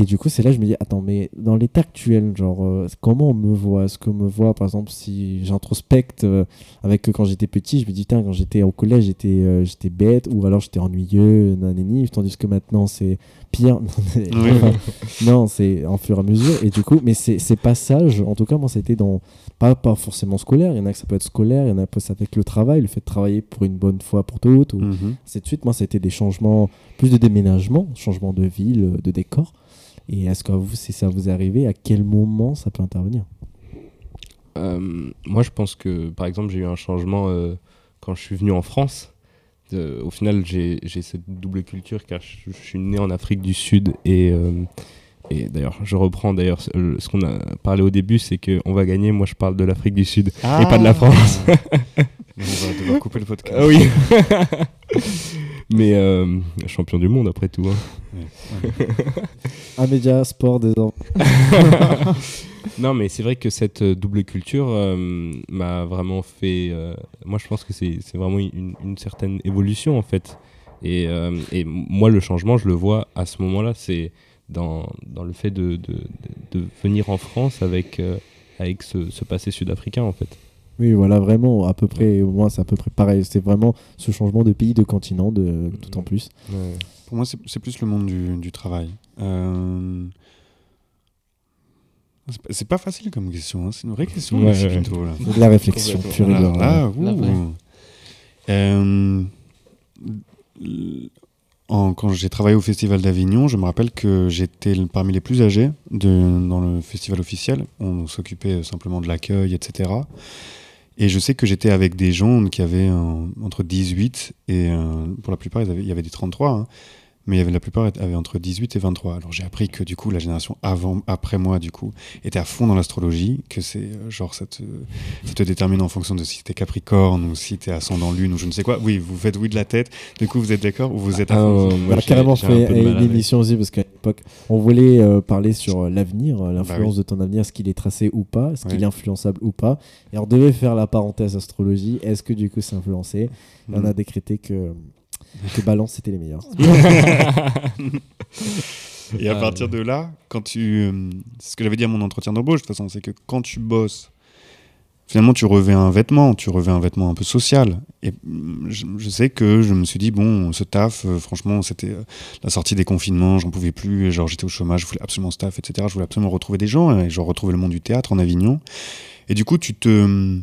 Et du coup, c'est là que je me dis, attends, mais dans l'état actuel, genre, euh, comment on me voit? Est-ce qu'on me voit, par exemple, si j'introspecte euh, avec euh, quand j'étais petit, je me dis, tiens, quand j'étais au collège, j'étais euh, j'étais bête, ou alors j'étais ennuyeux, nanani, tandis que maintenant, c'est pire. Non, c'est en fur et à mesure. Et du coup, mais ces passages, en tout cas, moi, ça a été dans, pas, pas forcément scolaire, il y en a que ça peut être scolaire, il y en a que ça avec le travail, le fait de travailler pour une bonne fois pour toutes, ou Mhm. ainsi de suite. Moi, c'était des changements, plus de déménagement, changement de ville, de décor. Et est-ce que vous, si ça vous est arrivé, à quel moment ça peut intervenir? Euh, moi, je pense que, par exemple, j'ai eu un changement euh, quand je suis venu en France. Euh, au final, j'ai j'ai cette double culture car je, je suis né en Afrique du Sud et, euh, et d'ailleurs, je reprends d'ailleurs ce, qu'on a parlé au début, c'est qu'on va gagner. Moi, je parle de l'Afrique du Sud et pas de la France. On va devoir couper le podcast. Ah oui. Mais euh, champion du monde après tout. hein. Un média sport enfants. non, mais c'est vrai que cette euh, double culture euh, m'a vraiment fait. euh, moi, je pense que c'est vraiment une, une certaine évolution en fait. Et, moi, le changement, je le vois à ce moment-là. C'est dans, dans le fait de, de, venir en France avec, avec ce, ce passé sud-africain en fait. Oui, voilà, vraiment, à peu près, moi, c'est à peu près pareil. C'est vraiment ce changement de pays, de continent, de, tout en plus. Pour moi, c'est plus le monde du, du travail. Euh, c'est pas- facile comme question, hein. c'est une vraie question. Ouais, ouais. plutôt, là. De la réflexion, pure et dure, vraie. Euh, en- quand j'ai travaillé au Festival d'Avignon, je me rappelle que j'étais parmi les plus âgés de, dans le festival officiel. On s'occupait simplement de l'accueil, etc. Et je sais que j'étais avec des gens qui avaient euh, entre 18 et, euh, pour la plupart, il y avait des 33, hein, mais il y avait, la plupart avaient entre 18 et 23. Alors j'ai appris que du coup, la génération avant, après moi, du coup, était à fond dans l'astrologie, que c'est euh, genre ça te, ça te détermine en fonction de si t'es Capricorne ou si t'es ascendant Lune ou je ne sais quoi. Oui, vous faites oui de la tête. Du coup, vous êtes d'accord ou vous êtes à Ah, fond? ouais, On a carrément un fait mal une émission aussi parce qu'à l'époque, on voulait euh, parler sur euh, l'avenir, euh, l'influence oui. de ton avenir, est-ce qu'il est tracé ou pas, est-ce qu'il Oui. est influençable ou pas. Et on devait faire la parenthèse astrologie, est-ce que du coup c'est influencé? On a Mhm. décrété que, que Balance c'était les meilleurs. Et à partir de là, quand tu. euh, C'est ce que j'avais dit à mon entretien d'embauche, de toute façon, c'est que quand tu bosses, finalement, tu revais un vêtement, tu revais un vêtement un peu social. Et mm, je, je sais que je me suis dit, bon, ce taf, euh, franchement, c'était euh, la sortie des confinements, j'en pouvais plus, et genre j'étais au chômage, je voulais absolument ce taf, etc. Je voulais absolument retrouver des gens, et je retrouvais le monde du théâtre en Avignon. Et du coup, tu te.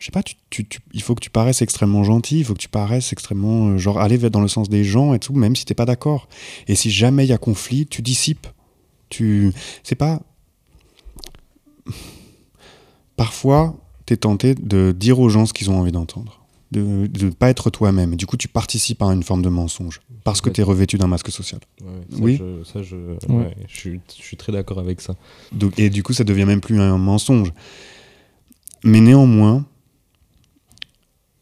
Je sais pas, tu, tu- tu- il faut que tu paraisses extrêmement gentil, il faut que tu paraisses extrêmement. euh, genre, aller dans le sens des gens et tout, même si t'es pas d'accord. Et si jamais il y a conflit, tu dissipes. Tu. C'est pas. Parfois, tu es tenté de dire aux gens ce qu'ils ont envie d'entendre. De ne pas être toi-même. Et du coup, tu participes à une forme de mensonge. Parce que tu es revêtu d'un masque social. Ouais, ça, Oui. je, ça, je, Ouais. ouais, je, suis, je suis très d'accord avec ça. Donc, et du coup, ça devient même plus un mensonge. Mais néanmoins,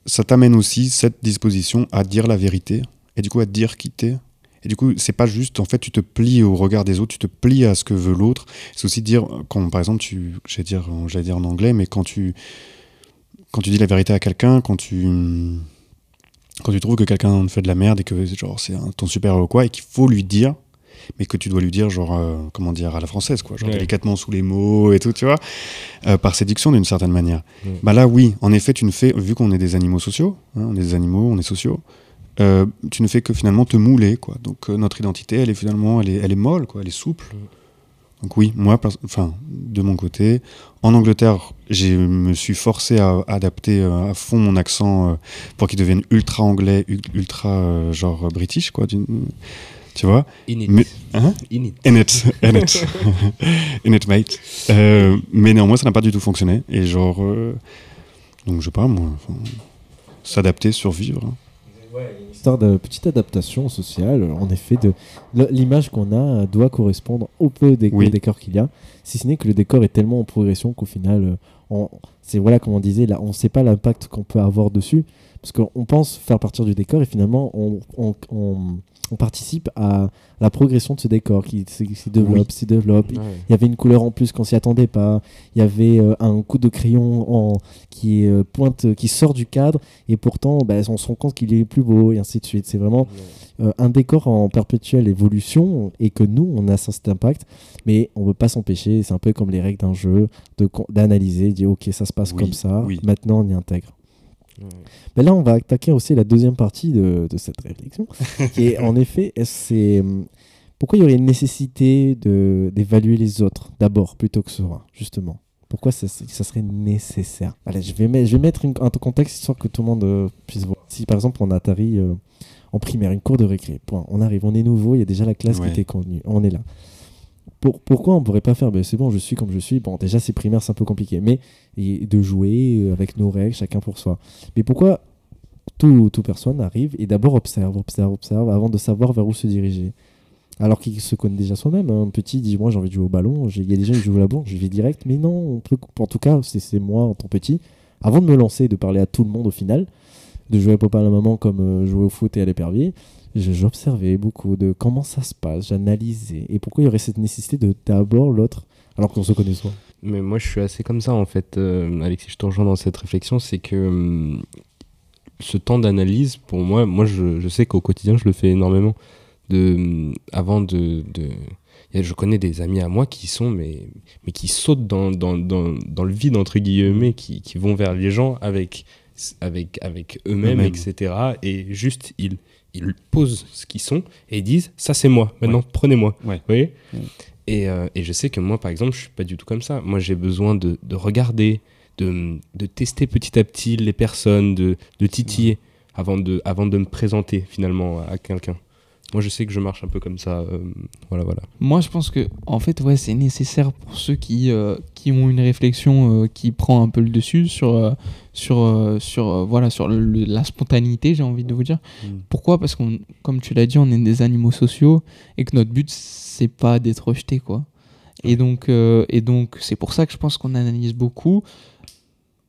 ça t'amène aussi cette disposition à dire la vérité et du coup à dire qui t'es. Et du coup, c'est pas juste, en fait, tu te plies au regard des autres, tu te plies à ce que veut l'autre. C'est aussi dire, quand par exemple, tu, j'allais dire, j'allais dire en anglais, mais quand tu, quand tu dis la vérité à quelqu'un, quand tu, quand tu trouves que quelqu'un fait de la merde et que genre c'est ton super ou quoi, et qu'il faut lui dire, mais que tu dois lui dire genre euh, comment dire à la française quoi, genre Ouais. délicatement sous les mots et tout, tu vois, euh, par séduction d'une certaine manière. Ouais. Bah là oui, en effet tu ne fais vu qu'on est des animaux sociaux, hein, on est des animaux, on est sociaux. euh, tu ne fais que finalement te mouler quoi. Donc euh, notre identité elle est finalement elle est, elle est molle quoi, elle est souple. Donc oui, moi, enfin, de mon côté, en Angleterre, je me suis forcé à adapter à fond mon accent pour qu'il devienne ultra anglais, ul- ultra genre british, quoi. Tu vois Init. Mais- hein Init. In it, in it, in it, mate. Euh, mais néanmoins, ça n'a pas du tout fonctionné. Et genre, euh, donc je sais pas, moi, s'adapter, survivre. hein. Histoire de petite adaptation sociale, en effet, de l'image qu'on a doit correspondre au peu dé- Oui. au décor qu'il y a. Si ce n'est que le décor est tellement en progression qu'au final, euh, on- c'est voilà comme on disait, là, on ne sait pas l'impact qu'on peut avoir dessus, Parce qu'on pense faire partir du décor et finalement, on, on- on- on participe à la progression de ce décor qui se développe, se développe. Il y avait une couleur en plus qu'on s'y attendait pas. Il y avait euh, un coup de crayon en, qui euh, pointe, qui sort du cadre et pourtant, bah, on se rend compte qu'il est plus beau et ainsi de suite. C'est vraiment euh, un décor en perpétuelle évolution et que nous, on a cet impact, mais on ne peut pas s'empêcher. C'est un peu comme les règles d'un jeu, de con- d'analyser, dire ok, ça se passe Oui, comme ça. oui. Maintenant, on y intègre. Ouais. Mais là, on va attaquer aussi la deuxième partie de, de cette réflexion, qui est en effet, c'est hum, pourquoi il y aurait une nécessité d'évaluer les autres d'abord plutôt que soi, justement? Pourquoi ça, ça serait nécessaire? Allez, je vais, mettre- je vais mettre une- un contexte histoire que tout le monde euh, puisse voir. Si par exemple on atterrit euh, en primaire, une cour de récré, point. On arrive, on est nouveau, il y a déjà la classe Ouais. qui était convenue, on est là. Pour- pourquoi on pourrait pas faire? Ben, C'est bon, je suis comme je suis. Bon, déjà c'est primaire, c'est un peu compliqué, mais et de jouer euh, avec nos règles, chacun pour soi. Mais pourquoi tout, tout personne arrive et d'abord observe, observe, observe avant de savoir vers où se diriger? Alors qu'il se connaît déjà soi-même. hein. Un petit dit Moi j'ai envie de jouer au ballon, il y a des gens qui jouent au ballon, je vais direct. Mais non, en tout cas, c'est moi en tant petit. Avant de me lancer de parler à tout le monde au final, de jouer à papa à la maman comme euh, jouer au foot et à l'épervier, j'observais beaucoup de comment ça se passe, j'analysais. Et pourquoi il y aurait cette nécessité de d'abord l'autre alors qu'on se connaît soi Mais moi, je suis assez comme ça, en fait, euh, Alexis, je te rejoins dans cette réflexion, c'est que hum, ce temps d'analyse, pour moi, moi, je, je sais qu'au quotidien, je le fais énormément. De, hum, avant de... de je connais des amis à moi qui sont, mais, mais qui sautent dans, dans, dans, dans le vide, entre guillemets, qui, qui vont vers les gens avec, avec, avec eux-mêmes, Eux-mêmes. etc. Et juste, ils, ils posent ce qu'ils sont et ils disent, ça c'est moi, maintenant, prenez-moi. Ouais. Vous voyez Ouais. et, euh, et je sais que moi, par exemple, je suis pas du tout comme ça. Moi, j'ai besoin de, de regarder, de, de tester petit à petit les personnes, de, de titiller avant de, avant de me présenter finalement à quelqu'un. Moi, je sais que je marche un peu comme ça. euh, voilà, voilà. Moi, je pense que en fait, ouais, c'est nécessaire pour ceux qui, euh, qui ont une réflexion euh, qui prend un peu le dessus sur, sur, sur, voilà, sur le- le- la spontanéité, j'ai envie de vous dire. Mm. Pourquoi? Parce qu'on, comme tu l'as dit, on est des animaux sociaux et que notre but, c'est pas d'être rejeté, quoi. Et donc, et donc, c'est pour ça que je pense qu'on analyse beaucoup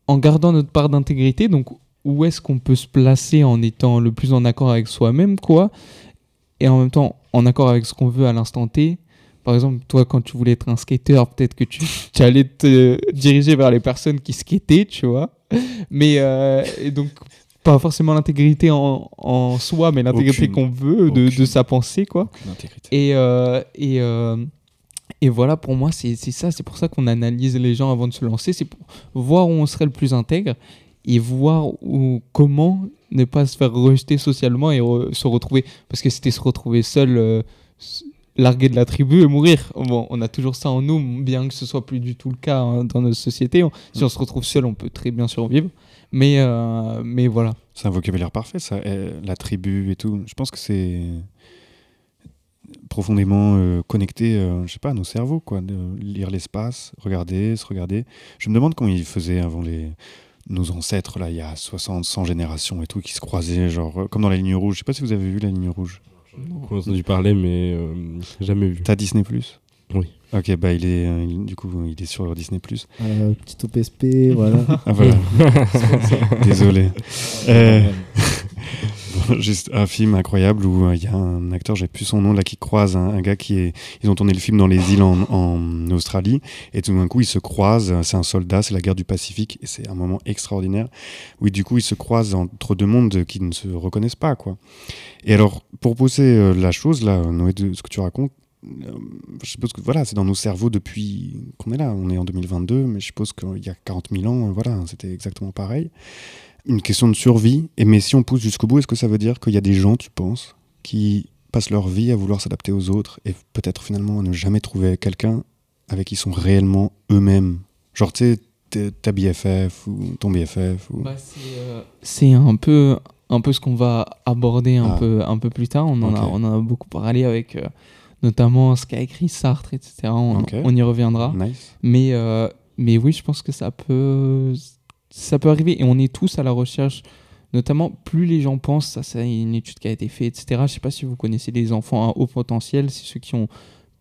en gardant notre part d'intégrité. Donc, où est-ce qu'on peut se placer en étant le plus en accord avec soi-même, quoi? Et en même temps en accord avec ce qu'on veut à l'instant T. Par exemple, toi, quand tu voulais être un skater, peut-être que tu, tu allais te diriger vers les personnes qui skataient, tu vois. Mais euh, et donc, pas forcément l'intégrité en, en soi, mais l'intégrité qu'on veut de, sa pensée, quoi. Et, euh, et, euh, et voilà, pour moi, c'est c'est ça. C'est pour ça qu'on analyse les gens avant de se lancer. C'est pour voir où on serait le plus intègre et voir où, comment ne pas se faire rejeter socialement et se retrouver. Parce que c'était se retrouver seul, euh, largué de la tribu et mourir. Bon, on a toujours ça en nous, bien que ce soit plus du tout le cas hein, dans notre société. On- si on se retrouve seul, on peut très bien survivre. Mais, euh, mais voilà. C'est un vocabulaire parfait, ça. eh, La tribu et tout. Je pense que c'est profondément euh, connecté, euh, je sais pas, à nos cerveaux, quoi. De lire l'espace, regarder, se regarder. Je me demande comment ils faisaient avant les nos ancêtres, là, il y a 60, 100 générations et tout, qui se croisaient, genre, euh, comme dans la ligne rouge. Je sais pas si vous avez vu la ligne rouge. J'ai entendu parler, mais euh, jamais vu. T'as Disney Plus? Oui. Ok, bah il est, euh, il- du coup, il est sur Disney Plus. Euh, Petit OPSP, voilà. Ah voilà. Désolé. Euh, juste un film incroyable où euh, il y a un acteur, j'ai plus son nom là, qui croise un, gars qui est. Ils ont tourné le film dans les îles en, Australie et tout d'un coup ils se croisent. C'est un soldat, c'est la guerre du Pacifique et c'est un moment extraordinaire où du coup ils se croisent entre deux mondes qui ne se reconnaissent pas quoi. Et alors pour pousser euh, la chose là, Noé, ce que tu racontes. euh, Je suppose que voilà, c'est dans nos cerveaux depuis qu'on est là. On est en 2022, mais je suppose qu'il y a 40 000 ans, euh, voilà, c'était exactement pareil. Une question de survie. Et mais si on pousse jusqu'au bout, est-ce que ça veut dire qu'il y a des gens, tu penses, qui passent leur vie à vouloir s'adapter aux autres et peut-être finalement à ne jamais trouver quelqu'un avec qui ils sont réellement eux-mêmes? Genre, tu sais, ta BFF ou ton BFF ou... Bah, c'est euh, c'est un peu, un peu ce qu'on va aborder un, Ah. peu, un peu plus tard. On en, a, on en a beaucoup parlé avec euh, notamment ce qu'a écrit Sartre, etc. On, y reviendra. Nice. Mais, euh, mais oui, je pense que ça peut, ça peut arriver. Et on est tous à la recherche, notamment plus les gens pensent, ça c'est une étude qui a été faite, etc. Je sais pas si vous connaissez les enfants à haut potentiel, c'est ceux qui ont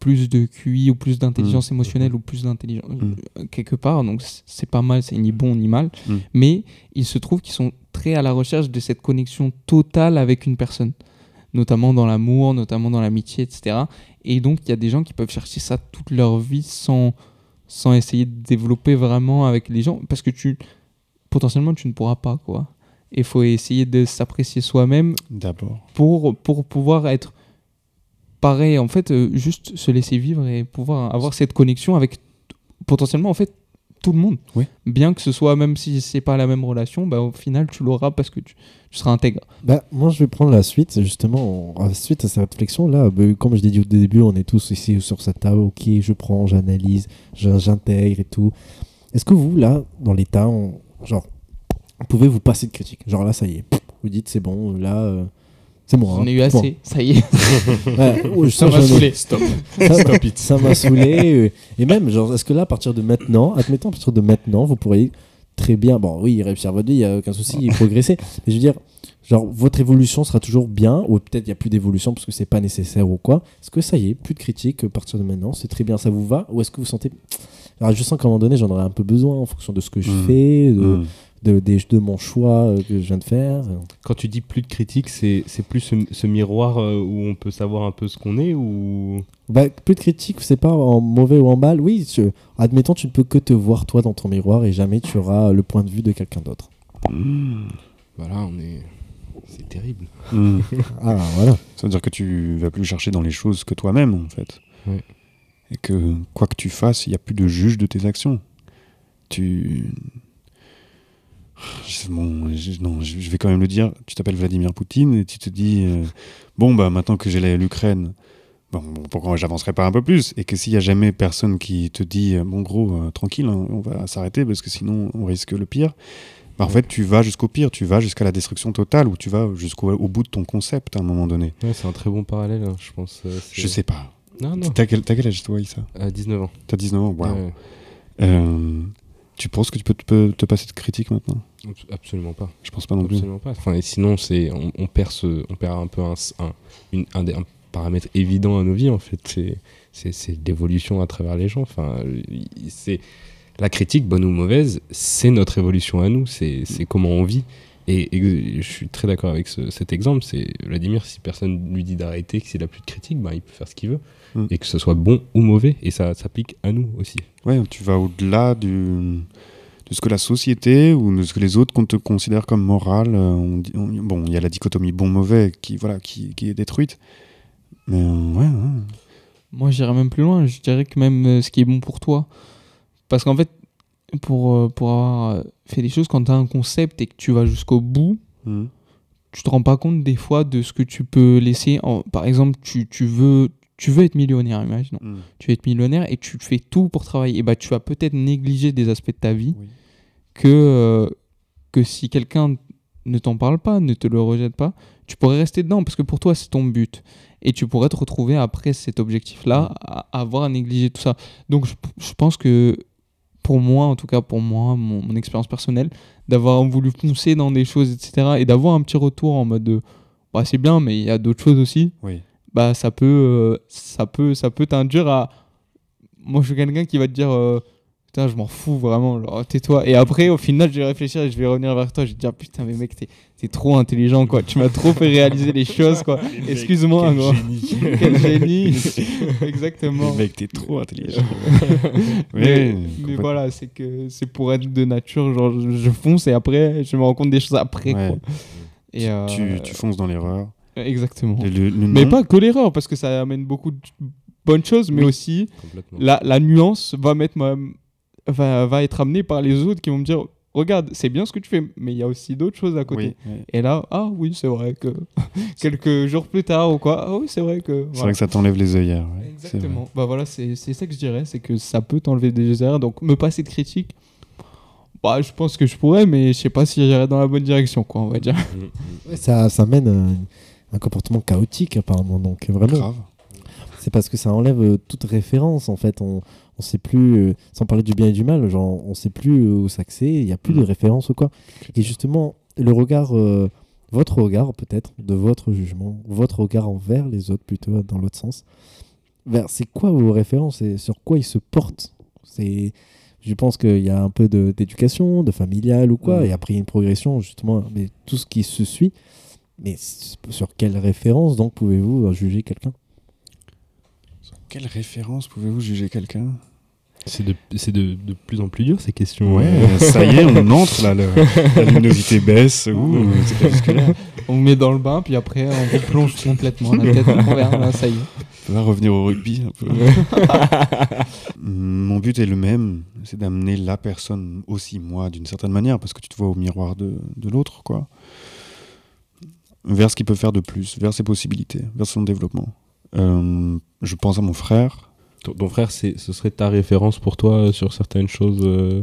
plus de QI ou plus d'intelligence Mm. émotionnelle ou plus d'intelligence Mm. euh, quelque part. Donc c'est pas mal, c'est ni bon ni mal. Mm. Mais il se trouve qu'ils sont très à la recherche de cette connexion totale avec une personne, notamment dans l'amour, notamment dans l'amitié, etc. Et donc il y a des gens qui peuvent chercher ça toute leur vie sans, sans essayer de développer vraiment avec les gens, parce que tu potentiellement tu ne pourras pas quoi. Il faut essayer de s'apprécier soi-même D'abord. pour, pour pouvoir être pareil, en fait, euh, juste se laisser vivre et pouvoir avoir cette connexion avec potentiellement, en fait, tout le monde. Oui. Bien que ce soit, même si c'est pas la même relation, bah, au final, tu l'auras parce que tu, tu seras intègre. Bah, moi, je vais prendre la suite, justement, en- suite à cette réflexion-là. bah, comme je l'ai dit au début, on est tous ici sur cette table. Ok, je prends, j'analyse, j'in- j'intègre et tout. Est-ce que vous, là, dans l'état, on- genre, vous pouvez vous passer de critique? Genre là, ça y est, vous dites c'est bon, là, euh, c'est bon. On hein, a eu point. assez, ça y est. Ouais, Ça m'a j'en ai- saoulé. Stop. Ça m'a- Stop it. Ça m'a saoulé. euh, Et même, genre, est-ce que là, à partir de maintenant, admettons, à partir de maintenant, vous pourriez très bien, bon, oui, réussir votre vie, il n'y a aucun souci, et progresser. Mais je veux dire, genre, votre évolution sera toujours bien, ou peut-être il n'y a plus d'évolution parce que c'est pas nécessaire ou quoi. Est-ce que ça y est, plus de critiques à partir de maintenant, c'est très bien, ça vous va Ou est-ce que vous sentez. Alors, je sens qu'à un moment donné, j'en aurais un peu besoin en fonction de ce que je Mm. fais, de, Mm. de, des- de mon choix euh, que je viens de faire. Quand tu dis plus de critiques, c'est c'est plus ce, ce miroir euh, où on peut savoir un peu ce qu'on est ou? Bah, plus de critiques, c'est pas en mauvais ou en mal. Oui, admettons, tu ne peux que te voir toi dans ton miroir et jamais tu auras le point de vue de quelqu'un d'autre. Mm. voilà, on est c'est terrible. Mm. Ah, voilà. Ça veut dire que tu vas plus chercher dans les choses que toi-même, en fait. Ouais. Et que quoi que tu fasses, il n'y a plus de juge de tes actions. Tu. Je- Bon, je, non, je vais quand même le dire. Tu t'appelles Vladimir Poutine et tu te dis euh, bon bah maintenant que j'ai l'Ukraine, bon, bon, pourquoi j'avancerai pas un peu plus? Et que s'il y a jamais personne qui te dit euh, bon gros euh, tranquille, hein, on va s'arrêter parce que sinon on risque le pire. Bah, en fait, tu vas jusqu'au pire, tu vas jusqu'à la destruction totale ou tu vas jusqu'au au bout de ton concept à un moment donné. Ouais, c'est un très bon parallèle, hein, je pense. euh, Je sais pas. Non, non. T'as quel, âge toi, Issa? À 19 ans. T'as 19 ans, waouh. Euh, tu penses que tu peux te, peux te passer de critique maintenant? Abs- absolument pas. Je pense pas non plus. Absolument pas. Enfin, et sinon, c'est on, on perd ce, on perd un peu un, un, une- un, un paramètre évident à nos vies en fait. C'est l'évolution à travers les gens. Enfin, il- c'est la critique, bonne ou mauvaise, c'est notre évolution à nous. C'est comment on vit. Et, et je suis très d'accord avec ce- cet exemple. C'est Vladimir, si personne lui dit d'arrêter, s'il a plus de critique, bah, il peut faire ce qu'il veut. Mm. Et que ce soit bon ou mauvais. Et ça s'applique à nous aussi. Ouais, tu vas au-delà du, de ce que la société ou de ce que les autres con- te considèrent comme moral. euh, on dit- on- bon, il y a la dichotomie bon-mauvais qui, voilà, qui, qui est détruite. Mais euh, ouais, ouais. Moi, j'irais même plus loin. Je dirais que même euh, ce qui est bon pour toi. Parce qu'en fait, pour, euh, pour avoir fait des choses, quand tu as un concept et que tu vas jusqu'au bout, Mhm. tu te rends pas compte des fois de ce que tu peux laisser. En- par exemple, tu, tu, veux, tu veux être millionnaire, imaginons. Mhm. Tu veux être millionnaire et tu fais tout pour travailler. Et bah, tu vas peut-être négliger des aspects de ta vie Oui. que, euh, que si quelqu'un ne t'en parle pas, ne te le rejette pas, tu pourrais rester dedans parce que pour toi, c'est ton but. Et tu pourrais te retrouver après cet objectif-là à à avoir négligé tout ça. Donc, je, je pense que pour moi, en tout cas pour moi, mon, mon expérience personnelle, d'avoir voulu foncer dans des choses, etc., et d'avoir un petit retour en mode de, bah, c'est bien, mais il y a d'autres choses aussi, Oui. Bah, ça peut, euh, ça peut, ça peut t'induire à. Moi, je suis quelqu'un qui va te dire, euh, putain, je m'en fous vraiment, genre, tais-toi. Et après, au final, je vais réfléchir et je vais revenir vers toi. Je vais te dire, putain, mais mec, t'es, t'es trop intelligent, quoi. Tu m'as trop fait réaliser les choses, quoi. Excuse-moi, gros. Quel génie. Exactement. Mec, t'es trop intelligent. mais, mais voilà, c'est que c'est pour être de nature, genre je, je fonce et après je me rends compte des choses après. Ouais. Quoi. Et, Tu- euh, tu, tu fonces dans l'erreur. Exactement. Le- le- le mais pas que l'erreur, parce que ça amène beaucoup de bonnes choses, mais Oui. aussi la, la nuance va, mettre ma- va, va être amenée par les autres qui vont me dire Regarde, c'est bien ce que tu fais, mais il y a aussi d'autres choses à côté. Oui, oui. Et là, ah oui, c'est vrai que quelques jours plus tard ou quoi, ah oui, c'est vrai que. C'est vrai que ça t'enlève les œillères. ouais. Exactement. Bah voilà, c'est c'est ça que je dirais, c'est que ça peut t'enlever des erreurs. Donc me passer de critique, bah je pense que je pourrais, mais je sais pas si j'irais dans la bonne direction, quoi, on va dire. Ouais, ça, ça mène à un comportement chaotique, apparemment. Donc, vraiment. Grave. C'est parce que ça enlève euh, toute référence en fait. On, on sait plus, euh, sans parler du bien et du mal, genre on sait plus euh, où s'axer, il n'y a plus de Mhm. référence ou quoi. Et justement, le regard, euh, votre regard peut-être, de votre jugement, votre regard envers les autres plutôt dans l'autre sens, vers c'est quoi vos références et sur quoi ils se portent? C'est je pense qu'il y a un peu de- d'éducation, de, familial ou quoi, Mm. et après il y a une progression justement, mais tout ce qui se suit. Mais sur quelle référence donc pouvez-vous euh, juger quelqu'un? Quelle référence pouvez-vous juger quelqu'un? C'est de, c'est de, de plus en plus dur ces questions. Ouais, Euh, ça y est, on entre là, le- la luminosité baisse. Ouh, jusque-là. On met dans le bain, puis après, on replonge complètement la tête en envers. Là, ça y est. On va revenir au rugby un peu. Mon but est le même, c'est d'amener la personne aussi, moi, d'une certaine manière, parce que tu te vois au miroir de, de l'autre, quoi, vers ce qu'il peut faire de plus, vers ses possibilités, vers son développement. Euh, je pense à mon frère. ton, ton frère, ce serait ta référence pour toi euh, sur certaines choses euh,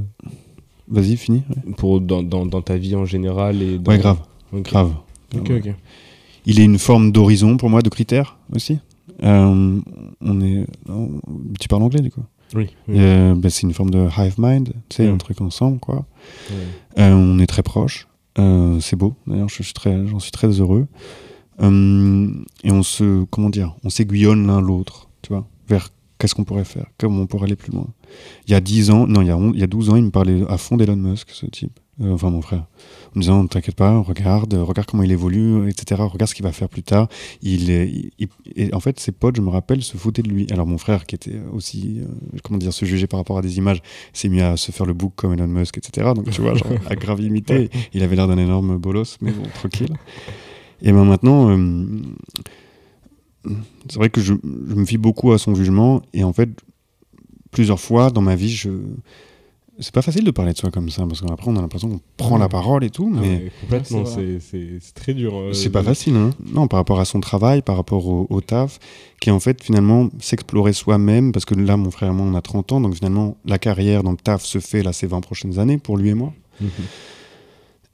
Vas-y, fini. pour, dans, dans, dans ta vie en général et dans- Ouais, grave, grave. Il est une forme d'horizon pour moi, de critère aussi. Euh, on est, tu parles anglais du coup. Oui. oui. Ben, c'est une forme de hive mind, tu sais, Mm. un truc ensemble, quoi. Ouais. On est très proches. Euh, c'est beau. D'ailleurs, je, suis très, j'en suis très heureux. Euh, et on se, comment dire, on s'aiguillonne l'un l'autre, tu vois, vers qu'est-ce qu'on pourrait faire, comment on pourrait aller plus loin. Il y a 10 ans, non, il y a, il y a 12 ans, il me parlait à fond d'Elon Musk, ce type. Euh, enfin, mon frère. En me disant, t'inquiète pas, regarde, euh, regarde comment il évolue, etc. Regarde ce qu'il va faire plus tard. Il, est- il- il- et en fait, ses potes, je me rappelle, se foutaient de lui. Alors, mon frère, qui était aussi, euh, comment dire, se juger par rapport à des images, s'est mis à se faire le bouc comme Elon Musk, etc. Donc, tu vois, genre, à grave imiter. Il avait l'air d'un énorme bolos, mais bon, tranquille. Et ben maintenant, euh, c'est vrai que je, je me fie beaucoup à son jugement. Et en fait, plusieurs fois dans ma vie, je. C'est pas facile de parler de soi comme ça, parce qu'après, on a l'impression qu'on prend la parole et tout, Ah mais. ouais, complètement, Ouais, c'est c'est, c'est, c'est très dur. euh, C'est pas de- facile, hein Non, par rapport à son travail, par rapport au, au taf, qui est en fait finalement s'explorer soi-même, parce que là, mon frère et moi, on a 30 ans, donc finalement, la carrière dans le taf se fait là ces 20 prochaines années pour lui et moi. Mhm.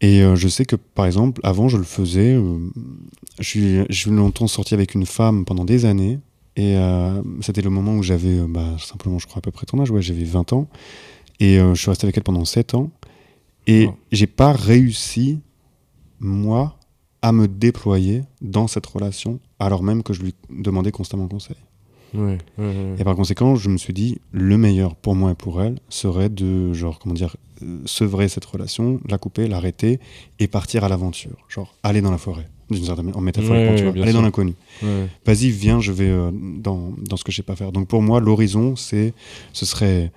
Et euh, je sais que, par exemple, avant, je le faisais. euh, je suis, je suis longtemps sorti avec une femme pendant des années. Et euh, c'était le moment où j'avais, euh, bah, simplement, je crois, à peu près ton âge. Ouais, j'avais 20 ans. Et euh, je suis resté avec elle pendant 7 ans. Et Wow. j'ai pas réussi, moi, à me déployer dans cette relation, alors même que je lui demandais constamment conseil. Ouais, ouais, ouais. Et par conséquent, je me suis dit, le meilleur pour moi et pour elle serait de, genre, comment dire, euh, sevrer cette relation, la couper, l'arrêter et partir à l'aventure. Genre, aller dans la forêt, d'une certaine en Ouais, tu vois, aller dans l'inconnu. Vas-y, viens, je vais euh, dans, dans ce que je sais pas faire. Donc pour moi, l'horizon, c'est, ce serait,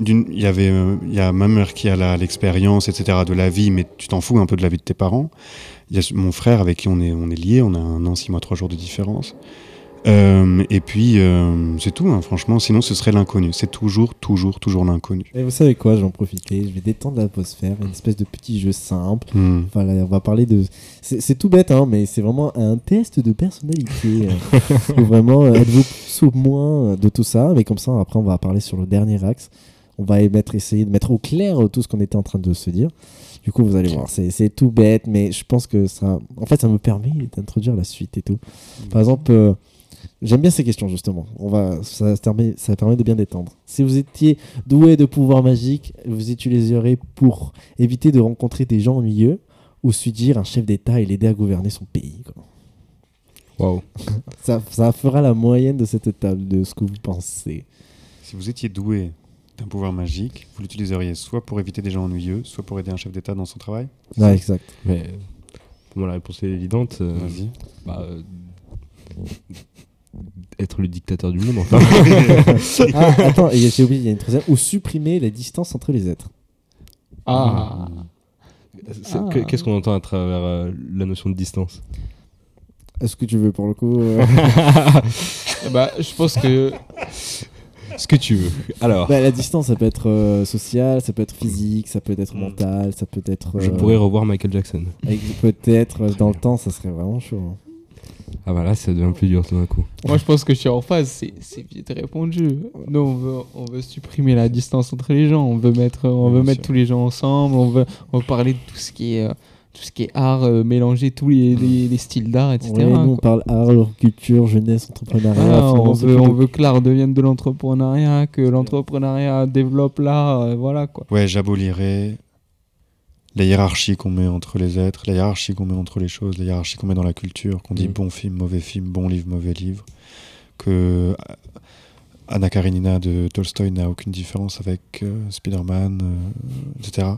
il y avait, il y a ma mère qui a l'expérience, etc., de la vie, mais tu t'en fous un peu de la vie de tes parents. Il y a mon frère avec qui on est, on est lié, on a un an, six mois, trois jours de différence. Euh, et puis, euh, c'est tout, hein, franchement. Sinon, ce serait l'inconnu. C'est toujours, toujours, toujours l'inconnu. Et vous savez quoi, je vais en profiter, je vais détendre l'atmosphère, une espèce de petit jeu simple. Hmm. Voilà, on va parler de. C'est tout bête, hein, mais c'est vraiment un test de personnalité. vraiment, euh, êtes-vous plus ou moins de tout ça Mais comme ça, après, on va parler sur le dernier axe. On va essayer de mettre au clair euh, tout ce qu'on était en train de se dire. Du coup, vous allez voir, c'est tout bête, mais je pense que ça. En fait, ça me permet d'introduire la suite et tout. Par exemple, euh, j'aime bien ces questions, justement. On va, ça, permet, ça permet de bien détendre. Si vous étiez doué de pouvoirs magiques, vous utiliseriez pour éviter de rencontrer des gens ennuyeux ou suivre un chef d'État et l'aider à gouverner son pays. quoi. Waouh. Ça, ça fera la moyenne de cette table, de ce que vous pensez. Si vous étiez doué d'un pouvoir magique, vous l'utiliseriez soit pour éviter des gens ennuyeux, soit pour aider un chef d'État dans son travail. Ouais, exact. Mais pour moi, la réponse est évidente. euh, Vas-y. bah, euh, être le dictateur du monde, enfin. Ah, attends, j'ai oublié, il y a une troisième. Ou supprimer la distance entre les êtres. Ah. Ah. que- Qu'est-ce qu'on entend à travers euh, la notion de distance? Est-ce que tu veux pour le coup euh, bah, je pense que. Ce que tu veux. Alors, bah, La distance, ça peut être euh, social, ça peut être physique, ça peut être mental, ça peut être. je euh, pourrais revoir Michael Jackson. avec- Peut-être euh, dans le temps, ça serait vraiment chaud. hein. Ah bah là, ça devient plus dur tout d'un coup. Moi, je pense que je suis en phase. C'est vite répondu. Nous, on veut, on veut supprimer la distance entre les gens. On veut mettre, on veut mettre sûr. tous les gens ensemble. On veut, on veut parler de tout ce qui est, euh, tout ce qui est art, euh, mélanger tous les, les, les styles d'art, etc. Ouais, nous, on parle art, culture, jeunesse, entrepreneuriat. Voilà, on, veut, on veut que l'art devienne de l'entrepreneuriat, que l'entrepreneuriat développe l'art, euh, voilà quoi. Ouais, j'abolirais la hiérarchie qu'on met entre les êtres, la hiérarchie qu'on met entre les choses, la hiérarchie qu'on met dans la culture, qu'on dit Mhm. bon film, mauvais film, bon livre, mauvais livre. que euh, Anna Karenina de Tolstoï n'a aucune différence avec euh, Spider-Man, euh, etc.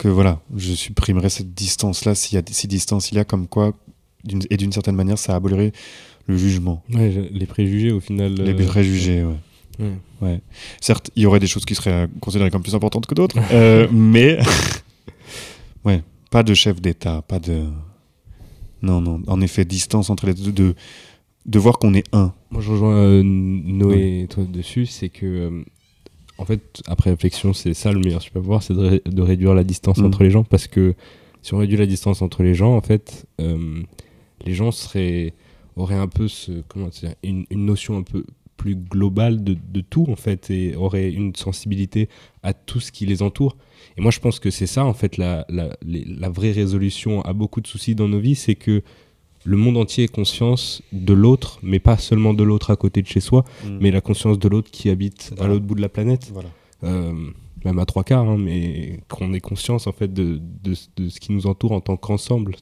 Que voilà, je supprimerais cette distance-là s'il y a si distance il y a comme quoi, et d'une certaine manière, ça abolirait le jugement. Ouais, les préjugés au final. Les euh, préjugés, ouais. ouais. Ouais. Certes, il y aurait des choses qui seraient euh, considérées comme plus importantes que d'autres, euh, mais ouais, pas de chef d'État, pas de non non. En effet, distance entre les deux, de de voir qu'on est un. Moi, je rejoins euh, Noé et toi dessus, c'est que, euh, en fait, après réflexion, c'est ça le meilleur super pouvoir, c'est de, ré- de réduire la distance Mm. entre les gens, parce que si on réduit la distance entre les gens, en fait, euh, les gens seraient, auraient un peu ce, comment dire, une, une notion un peu plus globale de, de tout, en fait, et auraient une sensibilité à tout ce qui les entoure. Et moi, je pense que c'est ça, en fait, la, la, les- la vraie résolution à beaucoup de soucis dans nos vies, c'est que le monde entier ait conscience de l'autre, mais pas seulement de l'autre à côté de chez soi, mais la conscience de l'autre qui habite à l'autre bout de la planète. Voilà. Euh, même à trois quarts, hein, mais qu'on ait conscience en fait de, de, de ce qui nous entoure en tant qu'ensemble,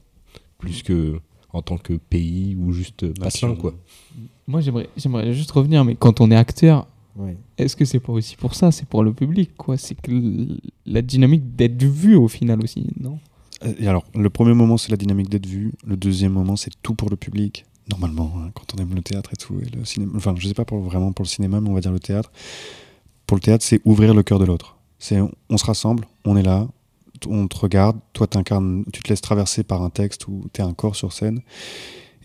plus que en tant que pays ou juste Nation. patient, quoi. Moi, j'aimerais, j'aimerais juste revenir, mais quand on est acteur, Ouais. est-ce que c'est pas aussi pour ça? C'est pour le public, quoi. C'est que la dynamique d'être vu au final aussi, non? Euh, Et alors, le premier moment, c'est la dynamique d'être vu. Le deuxième moment, c'est tout pour le public. Normalement, hein, quand on aime le théâtre et tout, et le cinéma. Enfin, je sais pas pour, vraiment pour le cinéma, mais on va dire le théâtre. Pour le théâtre, c'est ouvrir le cœur de l'autre. C'est on, se rassemble, on est là, on te regarde, toi t'incarnes, tu te laisses traverser par un texte ou t'es un corps sur scène.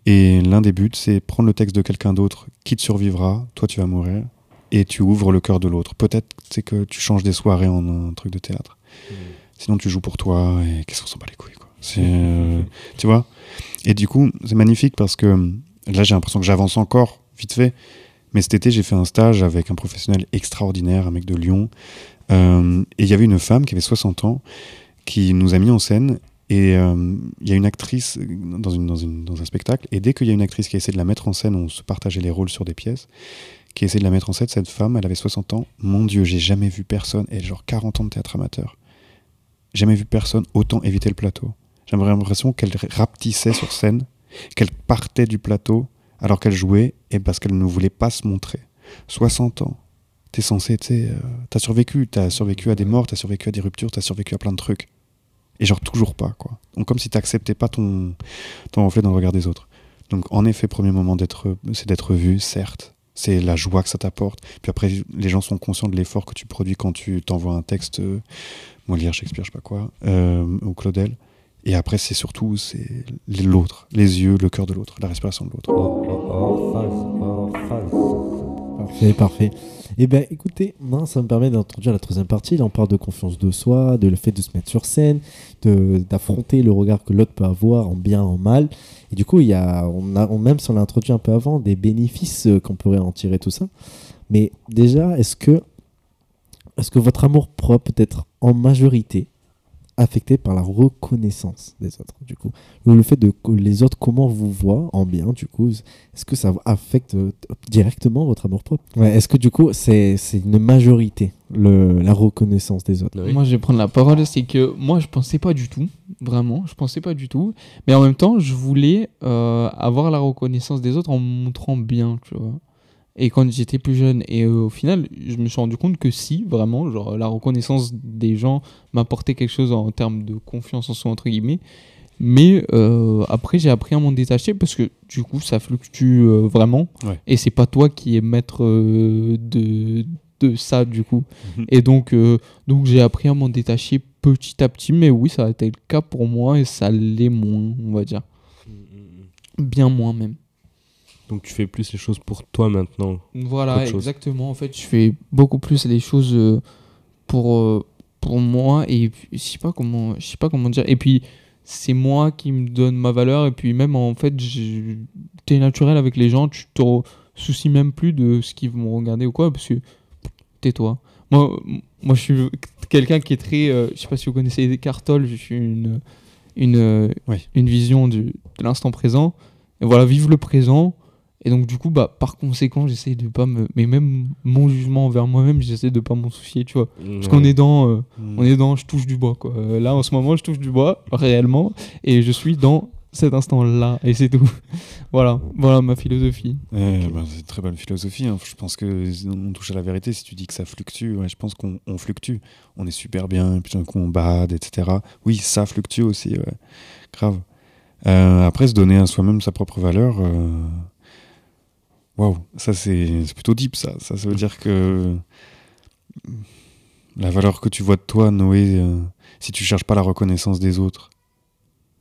Et l'un des buts, c'est prendre le texte de quelqu'un d'autre qui te survivra, toi tu vas mourir, et tu ouvres le cœur de l'autre. Peut-être c'est que tu changes des soirées en un truc de théâtre. Sinon tu joues pour toi et qu'est-ce qu'on s'en bat les couilles quoi. Euh, tu vois. Et du coup c'est magnifique parce que là j'ai l'impression que j'avance encore vite fait. Mais cet été j'ai fait un stage avec un professionnel extraordinaire, un mec de Lyon. Euh, et il y avait une femme qui avait 60 ans qui nous a mis en scène. Et euh, il y a une actrice dans, un spectacle. Et dès qu'il y a une actrice qui a essayé de la mettre en scène, on se partageait les rôles sur des pièces qui a essayé de la mettre en scène, cette femme, elle avait 60 ans. Mon Dieu, j'ai jamais vu personne, et genre 40 ans de théâtre amateur, jamais vu personne autant éviter le plateau. J'avais l'impression qu'elle rapetissait sur scène, qu'elle partait du plateau alors qu'elle jouait, et parce qu'elle ne voulait pas se montrer. 60 ans, t'es censé, tu euh, t'as survécu, t'as survécu à des morts, t'as survécu à des ruptures, t'as survécu à plein de trucs. Et genre toujours pas, quoi. Donc comme si t'acceptais pas ton, ton reflet dans le regard des autres. Donc en effet, premier moment d'être, c'est d'être vu, certes. C'est la joie que ça t'apporte. Puis après, les gens sont conscients de l'effort que tu produis quand tu t'envoies un texte, euh, Molière, Shakespeare, je sais pas quoi, euh, ou Claudel. Et après, c'est surtout c'est l'autre, les yeux, le cœur de l'autre, la respiration de l'autre. Parfait, parfait. Eh bien, écoutez, moi, ça me permet d'introduire la troisième partie. Là, on parle de confiance de soi, de le fait de se mettre sur scène, d'affronter le regard que l'autre peut avoir en bien, en mal. Et du coup, il y a, on a, on- même si on l'a introduit un peu avant, des bénéfices euh, qu'on pourrait en tirer tout ça. Mais déjà, est-ce que, est-ce que votre amour propre peut être en majorité affecté par la reconnaissance des autres, du coup? Ou le fait de que les autres, comment vous voient en bien, du coup est-ce que ça affecte euh, directement votre amour propre? Ouais, Est-ce que du coup c'est c'est une majorité le, la reconnaissance des autres? Oui. Moi, je vais prendre la parole. C'est que moi, je pensais pas du tout, vraiment, je pensais pas du tout. Mais en même temps, je voulais euh, avoir la reconnaissance des autres en me montrant bien, tu vois. Et quand j'étais plus jeune, et euh, au final, je me suis rendu compte que si, vraiment, genre, la reconnaissance des gens m'apportait quelque chose en termes de confiance en soi, entre guillemets. Mais euh, après, j'ai appris à m'en détacher parce que du coup, ça fluctue vraiment. Ouais. Et c'est pas toi qui es maître de, de ça, du coup. Mhm. Et donc, euh, donc j'ai appris à m'en détacher petit à petit. Mais oui, ça a été le cas pour moi et ça l'est moins, on va dire. Bien moins même. Donc tu fais plus les choses pour toi maintenant. Voilà, exactement. En fait, je fais beaucoup plus les choses euh, pour, euh, pour moi et je sais pas comment je sais pas comment dire. Et puis c'est moi qui me donne ma valeur et puis même en fait, tu es naturel avec les gens, tu te soucies même plus de ce qu'ils vont regarder ou quoi parce que tais-toi. Moi moi je suis quelqu'un qui est très euh, je sais pas si vous connaissez Eckhart Tolle, je suis une une euh, Oui. une vision du, de l'instant présent. Et voilà, vivre le présent. Et donc, du coup, bah, par conséquent, j'essaie de pas me. Mais même mon jugement envers moi-même, j'essaie de pas m'en soucier, tu vois. Parce qu'on est dans. euh, Mm. on est dans. Je touche du bois, quoi. Là, en ce moment, je touche du bois, réellement. Et je suis dans cet instant-là. Et c'est tout. Voilà, voilà ma philosophie. Eh ben, c'est une très bonne philosophie. hein. Je pense que on touche à la vérité. Si tu dis que ça fluctue, je pense qu'on on fluctue. On est super bien, puis d'un coup on bade, etc. Oui, ça fluctue aussi, grave. Euh, après, se donner à soi-même sa propre valeur, euh, waouh, ça c'est plutôt deep, ça. Ça, ça veut dire que la valeur que tu vois de toi, Noé, euh, si tu cherches pas la reconnaissance des autres,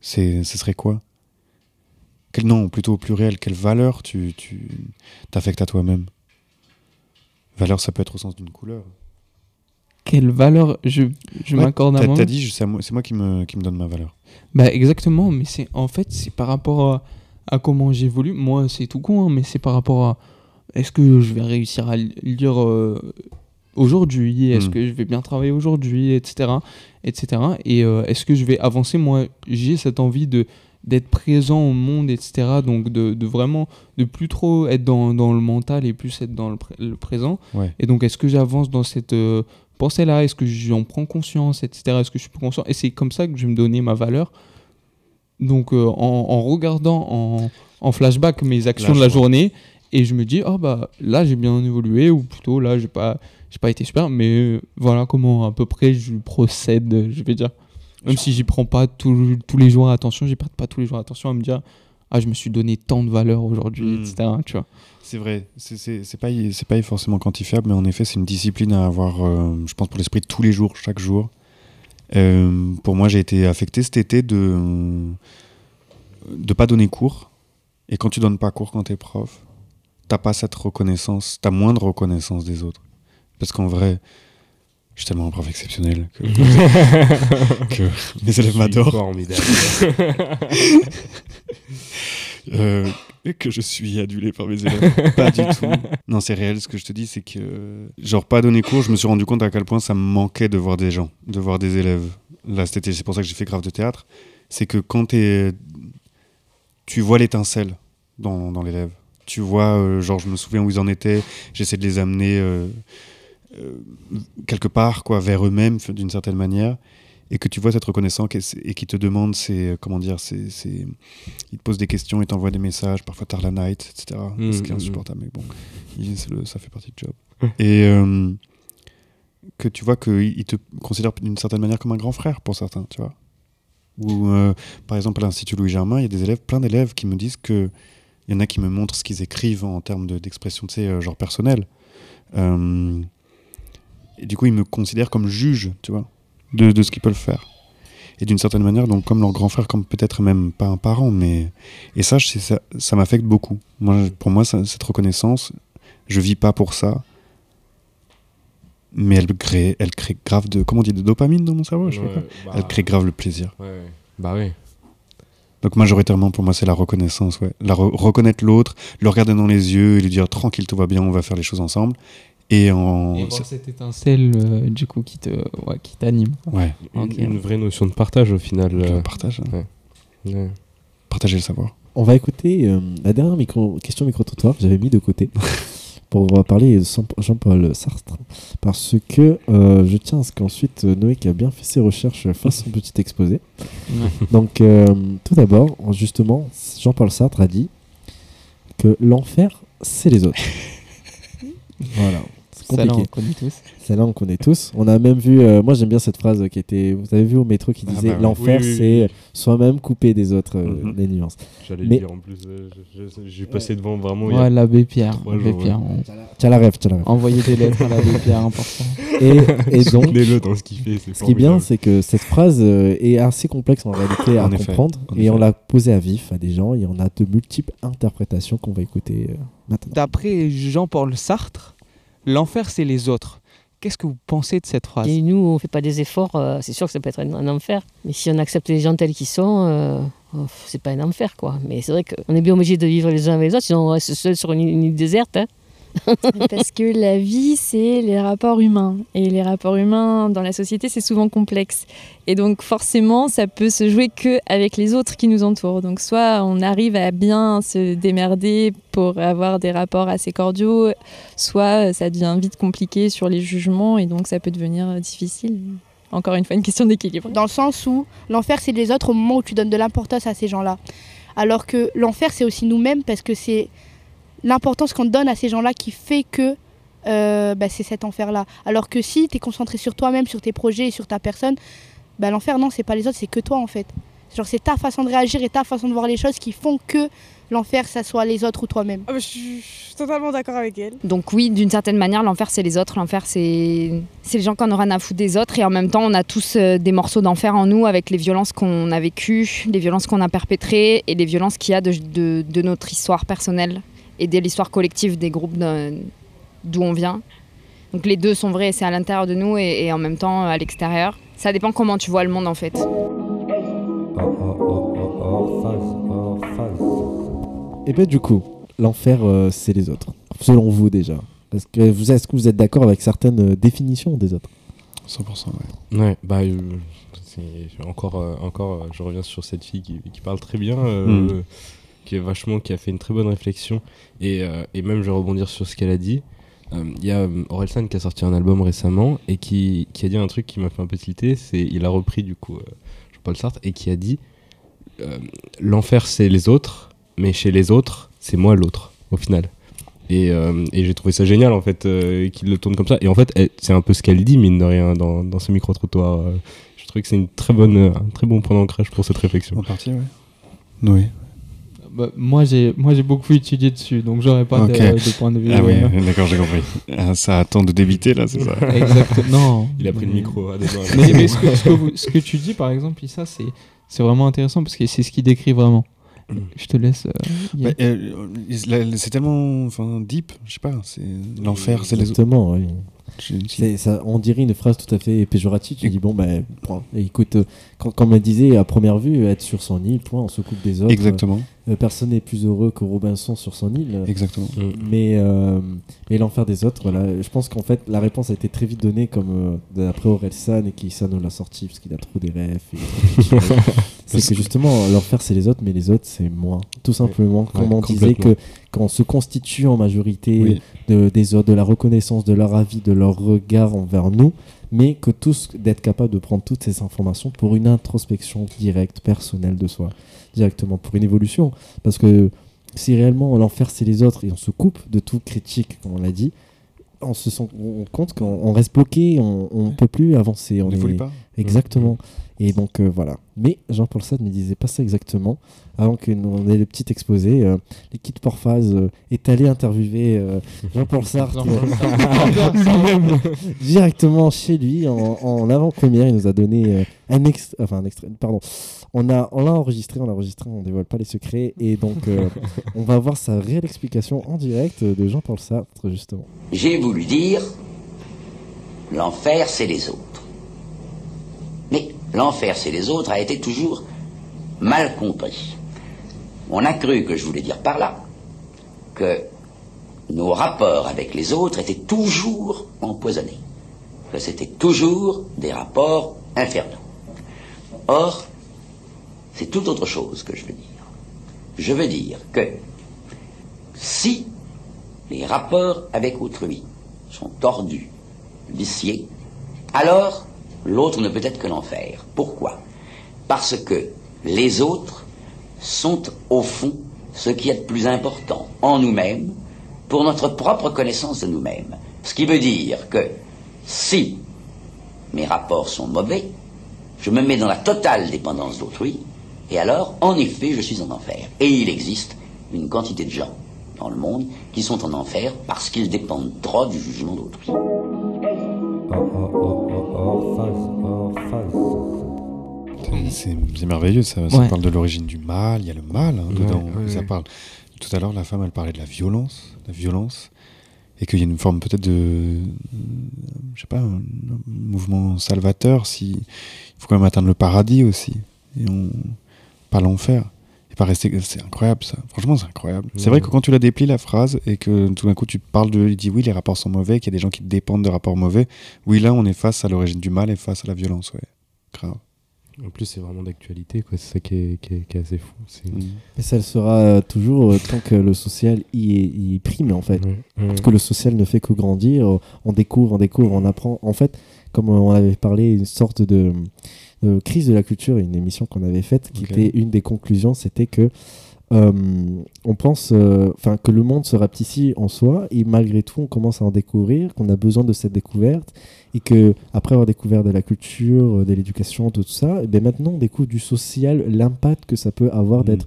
ce serait quoi? Quel, Non, plutôt au pluriel, quelle valeur tu, tu t'affectes à toi-même? Valeur, ça peut être au sens d'une couleur. Quelle valeur je, je Ouais, m'accorde à moi t'as dit, c'est, moi, qui me, qui me donne ma valeur. Bah exactement, mais c'est en fait c'est par rapport à, à comment j'évolue. Moi c'est tout con, hein, mais c'est par rapport à est-ce que je vais réussir à li- lire euh, aujourd'hui, est-ce Mm. que je vais bien travailler aujourd'hui, etc., etc. Et euh, est-ce que je vais avancer? Moi j'ai cette envie de d'être présent au monde, etc. Donc de, de vraiment de plus trop être dans, dans le mental et plus être dans le, pré- le présent. Ouais. Et donc est-ce que j'avance dans cette euh, pensée-là? Est-ce que j'en prends conscience, etc. Est-ce que je suis conscient? Et c'est comme ça que je vais me donner ma valeur. Donc euh, en, en regardant en, en flashback mes actions de la journée, et je me dis, oh bah là j'ai bien évolué, ou plutôt là j'ai pas, j'ai pas été super, mais euh, voilà comment à peu près je procède, je vais dire. Même si j'y prends pas tous tous les jours attention, j'y prête pas tous les jours attention à me dire, ah je me suis donné tant de valeur aujourd'hui, Mm. etc. Tu vois. C'est vrai, c'est, pas, c'est pas forcément quantifiable, mais en effet, c'est une discipline à avoir, euh, je pense, pour l'esprit tous les jours, chaque jour. Euh, pour moi, j'ai été affecté cet été de de pas donner cours. Et quand tu donnes pas cours quand t'es prof, t'as pas cette reconnaissance, t'as moins de reconnaissance des autres. Parce qu'en vrai, je suis tellement un prof exceptionnel que, que mes élèves m'adorent. Formidable. Euh, et que je suis adulé par mes élèves. pas du tout. Non, c'est réel. Ce que je te dis, c'est que, genre, pas donner cours, je me suis rendu compte à quel point ça me manquait de voir des gens, de voir des élèves. Là, été, c'est pour ça que j'ai fait grave de théâtre. C'est que quand t'es. Tu vois l'étincelle dans, dans l'élève. Tu vois, euh, genre, je me souviens où ils en étaient. J'essaie de les amener euh, euh, quelque part, quoi, vers eux-mêmes, d'une certaine manière. Et que tu vois cette reconnaissance et, et qui te demande, c'est. Comment dire c'est, c'est, il te pose des questions, il t'envoie des messages, parfois tard la night, etc. Mm, ce qui est mm, insupportable, mais bon, il- c'est le- ça fait partie du job. Et euh, que tu vois qu'il il te considère d'une certaine manière comme un grand frère pour certains, tu vois. Ou par exemple à l'Institut Louis Germain, il y a des élèves, plein d'élèves qui me disent que il y en a qui me montrent ce qu'ils écrivent en termes de- d'expression, tu sais, euh, genre. Euh, et du coup, ils me considèrent comme juge, tu vois, de, de ce qu'ils peuvent faire. Et d'une certaine manière, donc comme leur grand frère, comme peut-être même pas un parent, mais et ça, je sais, ça, ça m'affecte beaucoup. Moi, pour moi, ça- cette reconnaissance, je vis pas pour ça, mais elle crée, elle crée grave de, comment on dit, de dopamine dans mon cerveau. Je sais Ouais, pas. bah, Elle crée grave le plaisir. ouais. Bah oui. Donc majoritairement pour moi c'est la reconnaissance, ouais. La re- reconnaître l'autre, le regarder dans les yeux et lui dire tranquille tout va bien, on va faire les choses ensemble. Et en Et voir cette étincelle euh, du coup qui te, ouais, qui t'anime. ouais, Une, vraie notion de partage au final. le euh, partage, hein. ouais. partager le savoir. On va écouter euh, la dernière micro question micro-trottoir que j'avais mis de côté pour euh, parler de Jean- Jean-Paul Sartre. Parce que euh, je tiens à ce qu'ensuite euh, Noé qui a bien fait ses recherches fasse son petit exposé. Donc, euh, tout d'abord, justement, Jean-Paul Sartre a dit que l'enfer, c'est les autres. voilà. C'est Ça, là, on compliqué. connaît tous. Celle-là, on connaît tous. On a même vu, euh, moi j'aime bien cette phrase qui était, vous avez vu au métro qui Ah disait bah l'enfer, Oui, oui, c'est soi-même coupé des autres, euh, Mhm. les nuances. J'allais Mais- dire en plus. euh, je- je- J'ai passé devant vraiment. Ouais, l'abbé Pierre. trois L'abbé jours, Pierre. on- Tu as la rêve, tu as la rêve. Envoyer des lettres à l'abbé Pierre, important. Et, et donc, dans ce qu'il fait. c'est ce qui est bien, c'est que cette phrase est assez complexe en réalité à En effet, comprendre. en et effet. on l'a posée à vif à des gens. Et on a de multiples interprétations qu'on va écouter maintenant. D'après Jean-Paul Sartre, l'enfer, c'est les autres. Qu'est-ce que vous pensez de cette phrase? Et nous, on fait pas des efforts, euh, c'est sûr que ça peut être un, enfer. Mais si on accepte les gens tels qu'ils sont, euh, oh, c'est pas un enfer, quoi. Mais c'est vrai qu'on est bien obligé de vivre les uns avec les autres, sinon on reste seul sur une île déserte. hein. Parce que la vie, c'est les rapports humains. Et les rapports humains dans la société, c'est souvent complexe. Et donc forcément, ça peut se jouer que avec les autres qui nous entourent. Donc soit on arrive à bien se démerder pour avoir des rapports assez cordiaux, soit ça devient vite compliqué sur les jugements et donc ça peut devenir difficile. Encore une fois, une question d'équilibre. Dans le sens où l'enfer, c'est les autres au moment où tu donnes de l'importance à ces gens-là. Alors que l'enfer, c'est aussi nous-mêmes parce que c'est l'importance qu'on donne à ces gens-là qui fait que euh, bah, c'est cet enfer-là. Alors que si tu es concentré sur toi-même, sur tes projets et sur ta personne, bah, l'enfer, non, c'est pas les autres, c'est que toi en fait. Genre, c'est ta façon de réagir et ta façon de voir les choses qui font que l'enfer, ça soit les autres ou toi-même. Ah bah, je, suis, totalement d'accord avec elle. Donc oui, d'une certaine manière, l'enfer c'est les autres. L'enfer c'est c'est les gens qu'on aura rien à foutre des autres. Et en même temps, on a tous euh, des morceaux d'enfer en nous avec les violences qu'on a vécues, les violences qu'on a perpétrées et les violences qu'il y a de, de- de notre histoire personnelle et de l'histoire collective des groupes d'où on vient. Donc les deux sont vrais, c'est à l'intérieur de nous et, et en même temps à l'extérieur. Ça dépend comment tu vois le monde en fait. Et ben du coup, l'enfer, euh, c'est les autres. Selon vous déjà. Est-ce que vous, est-ce que vous êtes d'accord avec certaines euh, définitions des autres? 100%, ouais. Ouais, bah, euh, encore, euh, encore euh, je reviens sur cette fille qui, qui parle très bien, euh, Mm. Qui est vachement, qui a fait une très bonne réflexion. Et, euh, et même, je vais rebondir sur ce qu'elle a dit. Euh, Il y a euh, Orelsan qui a sorti un album récemment et qui, qui a dit un truc qui m'a fait un peu tilter. C'est, il a repris du coup Jean-Paul Sartre et qui a dit l'enfer c'est les autres, mais chez les autres c'est moi l'autre au final. Et, et j'ai trouvé ça génial en fait qu'il le tourne comme ça. Et en fait, c'est un peu ce qu'elle dit mine de rien dans, dans ce micro trottoir. euh. je trouve que c'est une très bonne, un très bon point d'ancrage pour cette réflexion. En partie, ouais. Oui. Bah, moi, j'ai moi j'ai beaucoup étudié dessus, donc j'aurais pas de- Ok. de, point de vue. Ah oui, d'accord, j'ai compris. Ah, ça attend de débiter là, c'est ça Exactement. Non. Il a pris le micro à des doigts. Mais, mais ce, que, ce que vous- ce que tu dis, par exemple, Issa, c'est c'est vraiment intéressant parce que c'est ce qui décrit vraiment. Mm. Je te laisse. euh, euh, c'est tellement enfin, deep, je sais pas. C'est l'enfer, c'est les autres. Exactement, oui. Ça, on dirait une phrase tout à fait péjorative. Tu dis, bon, ben, écoute, euh, quand, comme elle disait à première vue, être sur son île, point, on se coupe des autres. Exactement, Euh, personne n'est plus heureux que Robinson sur son île. exactement. Mm. Mais, euh, mais l'enfer des autres, voilà. Je pense qu'en fait, la réponse a été très vite donnée, comme euh, d'après Orelsan, et qui ça nous l'a sorti, parce qu'il a trop des rêves. c'est que justement, l'enfer, c'est les autres, mais les autres, c'est moi. Tout simplement. Comme on disait que quand on se constitue en majorité Oui. de, des autres, de la reconnaissance, de leur avis, de leur regard envers nous, mais que tous, d'être capable de prendre toutes ces informations pour une introspection directe, personnelle de soi, directement, pour une évolution. Parce que si réellement l'enfer c'est les autres et on se coupe de toute critique, comme on l'a dit, on se sent on compte qu'on on reste bloqué, on ne peut plus avancer. On est- pas. Exactement. Et donc euh, voilà. Mais Jean-Paul Sartre ne disait pas ça exactement. Avant que nous ait le petit exposé, euh, l'équipe Porphase euh, est allé interviewer euh, Jean-Paul Sartre directement chez lui en, en avant-première. Il nous a donné euh, un extrait, enfin un extrait, pardon. On a, on l'a enregistré, on l'a enregistré, on dévoile pas les secrets et donc euh, on va voir sa réelle explication en direct de Jean-Paul Sartre justement. J'ai voulu dire, l'enfer, c'est les autres. L'enfer, c'est les autres a été toujours mal compris. On a cru que je voulais dire par là que nos rapports avec les autres étaient toujours empoisonnés, que c'était toujours des rapports infernaux. Or, c'est tout autre chose que je veux dire. Je veux dire que si les rapports avec autrui sont tordus, viciés, alors l'autre ne peut être que l'enfer. Pourquoi? Parce que les autres sont au fond ce qui est de plus important en nous-mêmes pour notre propre connaissance de nous-mêmes. Ce qui veut dire que si mes rapports sont mauvais, je me mets dans la totale dépendance d'autrui, et alors, en effet, je suis en enfer. Et il existe une quantité de gens dans le monde qui sont en enfer parce qu'ils dépendent trop du jugement d'autrui. C'est- C'est c'est merveilleux, ça, ça Ouais. parle de l'origine du mal, il y a le mal hein, dedans. ouais, ça parle. Tout à l'heure, la femme, elle parlait de la violence, la violence, et qu'il y a une forme peut-être de, je sais pas, un, mouvement salvateur. Si il faut quand même atteindre le paradis aussi, et on, pas l'enfer. Et pas rester, c'est incroyable ça. Franchement, c'est incroyable. C'est vrai que quand tu la déplies la phrase et que tout d'un coup tu parles de, il dit oui, les rapports sont mauvais, qu'il y a des gens qui dépendent de rapports mauvais. Oui, là, on est face à l'origine du mal et face à la violence, ouais. Grave. En plus, c'est vraiment d'actualité, quoi. C'est ça qui est, qui est- qui est assez fou. C'est... Mm. Et ça le sera euh, toujours euh, tant que le social y, est- y prime en fait. Parce que le social ne fait que grandir, on découvre, on découvre, on apprend. En fait, comme on avait parlé, une sorte de euh, Crise de la culture, une émission qu'on avait faite, qui était une des conclusions, c'était que euh, on pense euh, que le monde se rapetissait en soi et malgré tout on commence à en découvrir, qu'on a besoin de cette découverte et que après avoir découvert de la culture, euh, de l'éducation, de tout ça, et bien maintenant on découvre du social, l'impact que ça peut avoir Mm. d'être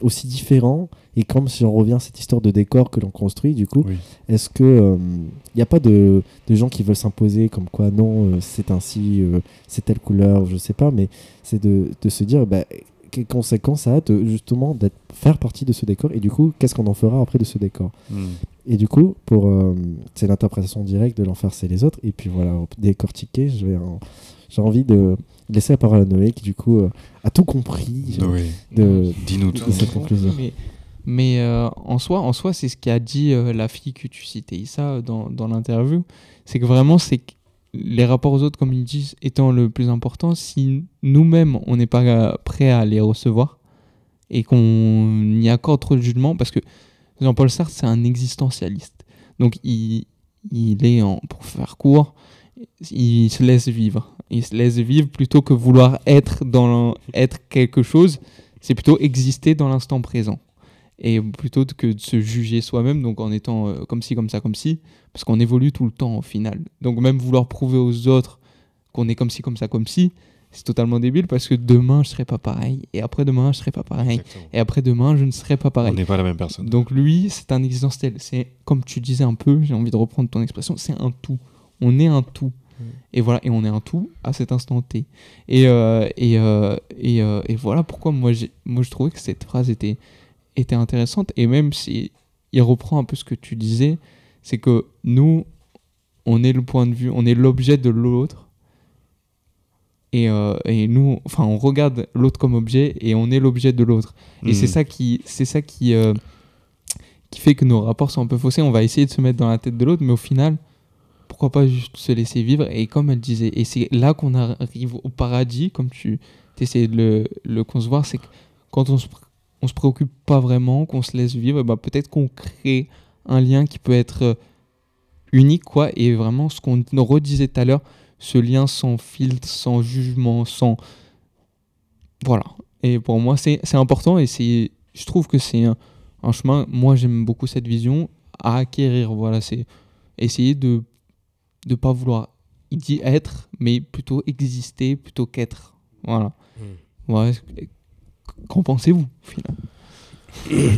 aussi différent et comme si on revient à cette histoire de décor que l'on construit du coup Oui. est-ce que il n'y a pas de, de gens qui veulent s'imposer comme quoi non c'est ainsi c'est telle couleur je sais pas mais c'est de, de se dire bah, quelles conséquences ça a de justement d'être faire partie de ce décor et du coup qu'est-ce qu'on en fera après de ce décor Hmm. et du coup pour euh, c'est l'interprétation directe de l'enfer c'est les autres et puis voilà décortiquer je vais en- j'ai envie de laisser la parole à Noé qui du coup euh, a tout compris Noé, de, dis-nous de tout. cette conclusion Mais, mais euh, en soi, en soi, c'est ce qu'a dit euh, la fille que tu citais, Issa, dans, dans l'interview. C'est que vraiment, c'est que les rapports aux autres, comme ils disent, étant le plus important, si nous-mêmes, on n'est pas prêt à les recevoir et qu'on y accorde trop de jugement, parce que Jean-Paul Sartre, c'est un existentialiste. Donc, il, il est, en, pour faire court, il se laisse vivre. Il se laisse vivre plutôt que vouloir être, dans, être quelque chose, c'est plutôt exister dans l'instant présent. Et plutôt que de se juger soi-même, donc en étant euh, comme ci, comme ça, comme ci, parce qu'on évolue tout le temps au final. Donc même vouloir prouver aux autres qu'on est comme ci, comme ça, comme ci, c'est totalement débile parce que demain je serai pas pareil, et après demain je serai pas pareil, Exactement. et après demain je ne serai pas On pareil. n'est pas la même personne. Donc lui, c'est un existentiel. C'est comme tu disais un peu, j'ai envie de reprendre ton expression, c'est un tout. On est un tout. Et voilà, et on est un tout à cet instant T. Et, euh, et, euh, et, et voilà pourquoi moi, moi je trouvais que cette phrase était, était intéressante. Et même si il reprend un peu ce que tu disais, c'est que nous, on est le point de vue, on est l'objet de l'autre. Et, euh, et nous, enfin, on regarde l'autre comme objet et on est l'objet de l'autre. Et Mhm. c'est ça qui, c'est ça qui, euh, qui fait que nos rapports sont un peu faussés. On va essayer de se mettre dans la tête de l'autre, mais au final, pourquoi pas juste se laisser vivre? Et comme elle disait, et c'est là qu'on arrive au paradis, comme tu essayais de le, le concevoir, c'est que quand on se, on se préoccupe pas vraiment, qu'on se laisse vivre, bah, peut-être qu'on crée un lien qui peut être euh, unique, quoi. Et vraiment, ce qu'on redisait tout à l'heure, ce lien sans filtre, sans jugement, sans. Voilà. Et pour moi, c'est important et je trouve que c'est un, un chemin. Moi, j'aime beaucoup cette vision à acquérir. Voilà, c'est essayer de ne pas vouloir il dit être, mais plutôt exister plutôt qu'être. Voilà. Ouais. Qu'en pensez-vous au final?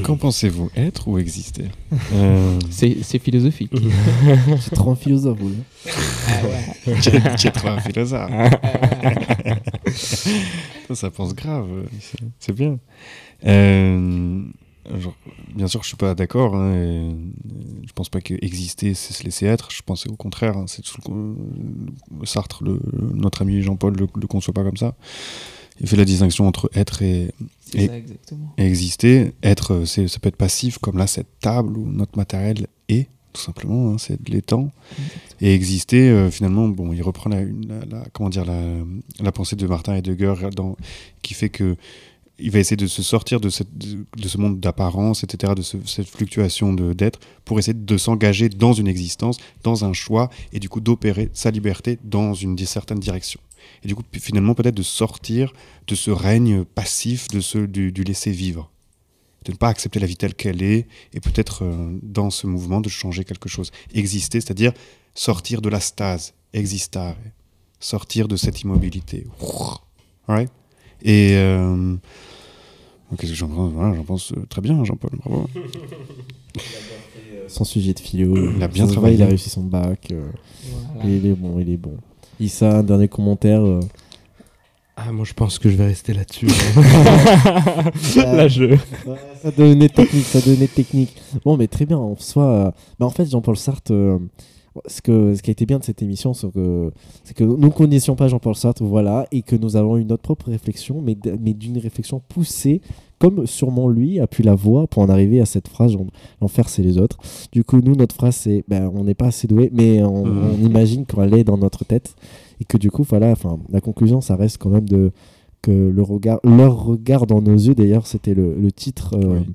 Qu'en pensez-vous Être ou exister? Euh, C'est philosophique. c'est trop un philosophe tu es trop un philosophe. ça, ça pense grave. c'est- bien. Euh, genre, bien sûr, je suis pas d'accord. hein, je pense pas que exister, c'est se laisser être. Je pense au contraire. hein, c'est tout le- le Sartre, le- notre ami Jean-Paul, le, le conçoit pas comme ça. Il fait la distinction entre être et, C'est et, ça, exactement. et exister. Être, ça peut être passif, comme là, cette table où notre matériel est, tout simplement, hein, c'est de l'étang. Et exister, euh, finalement, bon, il reprend la, une- la- la- comment dire, la, la pensée de Martin Heidegger dans, qui fait que il va essayer de se sortir de, cette, de, de ce monde d'apparence, etc., de ce- cette fluctuation d'être, pour essayer de s'engager dans une existence, dans un choix, et du coup d'opérer sa liberté dans une certaine direction. Et du coup, finalement, peut-être de sortir de ce règne passif, de ce, du, du laisser vivre. De ne pas accepter la vie telle qu'elle est, et peut-être euh, dans ce mouvement de changer quelque chose. Exister, c'est-à-dire sortir de la stase, existare, sortir de cette immobilité. Right Et euh, qu'est-ce que j'en pense Voilà, j'en pense euh, très bien, Jean-Paul, bravo. Son sujet de philo. Il a bien travaillé. Il a réussi son bac. euh, Voilà. et il est bon, il est bon. Issa, un dernier commentaire. euh, Ah, moi je pense que je vais rester là-dessus. Là, je. Ça devenait technique, ça devenait technique. Bon, mais très bien, en soi. euh, bah, en fait, Jean-Paul Sartre, euh, ce, que, ce qui a été bien de cette émission, c'est que, c'est que nous ne connaissions pas Jean-Paul Sartre, voilà, et que nous avons eu notre propre réflexion, mais, mais d'une réflexion poussée, comme sûrement lui a pu la voir pour en arriver à cette phrase l'enfer, c'est les autres. Du coup, nous, notre phrase, c'est ben, on n'est pas assez doué, mais on, Mhm. on imagine qu'elle est dans notre tête, et que du coup, voilà, enfin, la conclusion, ça reste quand même de que le regard, leur regard dans nos yeux, d'ailleurs, c'était le, le titre euh, Oui.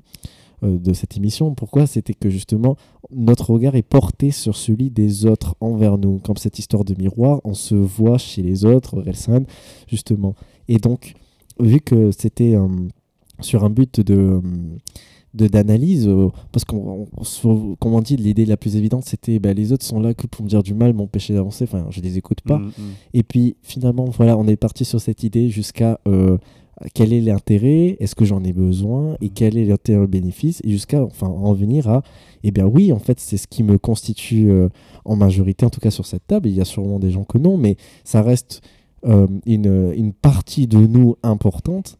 euh, de cette émission. Pourquoi? C'était que justement, notre regard est porté sur celui des autres envers nous. Comme cette histoire de miroir, on se voit chez les autres, Relsan, justement. Et donc, vu que c'était euh, sur un but de d'analyse euh, parce qu'on on- on- comme on dit l'idée la plus évidente c'était bah, les autres sont là que pour me dire du mal m'empêcher d'avancer. Enfin je les écoute pas. Mm, mm. et puis finalement voilà on est parti sur cette idée jusqu'à euh, quel est l'intérêt? Est-ce que j'en ai besoin? Et quel est l'intérêt le bénéfice? Et jusqu'à enfin en venir à eh bien oui en fait c'est ce qui me constitue euh, en majorité en tout cas sur cette table. Il y a sûrement des gens que non mais ça reste une, une partie de nous importante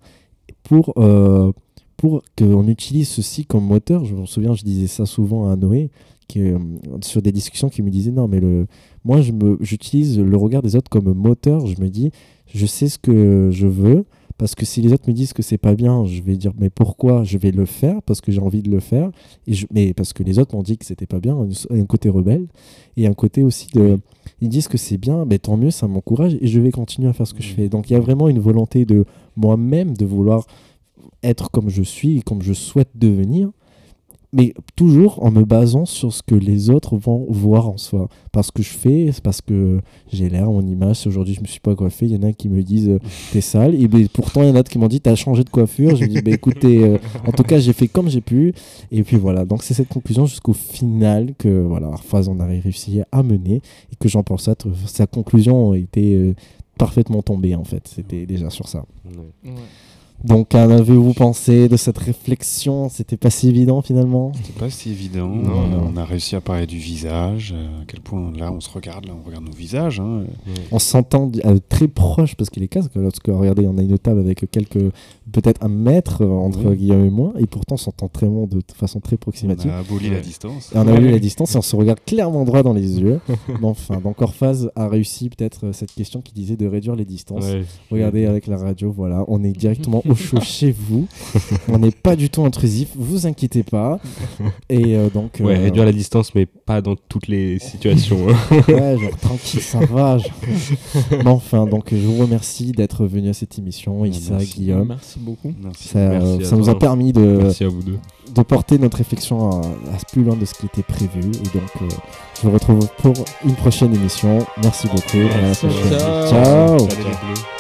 pour, euh, pour qu'on utilise ceci comme moteur. Je me souviens, je disais ça souvent à Noé, qui, euh, sur des discussions qui me disaient non, mais le, moi, j'utilise le regard des autres comme moteur. Je me dis, je sais ce que je veux. Parce que si les autres me disent que c'est pas bien, je vais dire mais pourquoi Je vais le faire? Parce que j'ai envie de le faire. Et je, mais parce que les autres m'ont dit que c'était pas bien. Il y a un côté rebelle et un côté aussi de. Ils disent que c'est bien, mais tant mieux, ça m'encourage et je vais continuer à faire ce que je fais. Donc il y a vraiment une volonté de moi-même de vouloir être comme je suis et comme je souhaite devenir, mais toujours en me basant sur ce que les autres vont voir en soi. Parce que je fais, c'est parce que j'ai l'air, mon image, si aujourd'hui je me suis pas coiffé, il y en a qui me disent euh, t'es sale, et ben, pourtant il y en a d'autres qui m'ont dit t'as changé de coiffure, je dis bah, écoutez, euh, en tout cas j'ai fait comme j'ai pu, et puis voilà, donc c'est cette conclusion jusqu'au final que voilà, Arphaz on a réussi à mener, et que Jean-Paul Sartre, sa conclusion était euh, parfaitement tombée en fait, c'était déjà sur ça. Ouais. Donc, qu'en avez-vous pensé de cette réflexion? C'était pas si évident finalement? C'est pas si évident. Non, Euh, non. On a réussi à parler du visage. euh, à quel point là on se regarde, là on regarde nos visages. hein. On s'entend euh, très proche parce qu'il est casque. Lorsque, regardez, on a une table avec quelques, peut-être un mètre entre Oui. Guillaume et moi, et pourtant on s'entend très bon de, de façon très On approximative. a aboli Ouais. la distance. Et on a vu la distance et on se regarde clairement droit dans les yeux. Mais enfin, donc Orphaz a réussi peut-être cette question qui disait de réduire les distances. Ouais. Regardez avec la radio, voilà, on est directement au chaud chez vous. On n'est pas du tout intrusif, vous inquiétez pas. Et euh, donc. Ouais, euh, réduire la distance, mais pas dans toutes les situations. hein. Ouais, genre tranquille, ça va. genre. Mais enfin, donc je vous remercie d'être venu à cette émission, Issa, merci. Guillaume. Merci beaucoup. Merci. Ça, Merci euh, à ça nous a permis de, Merci à vous deux. de porter notre réflexion à, à plus loin de ce qui était prévu. Et donc, euh, je vous retrouve pour une prochaine émission. Merci beaucoup. à la prochaine. Ciao.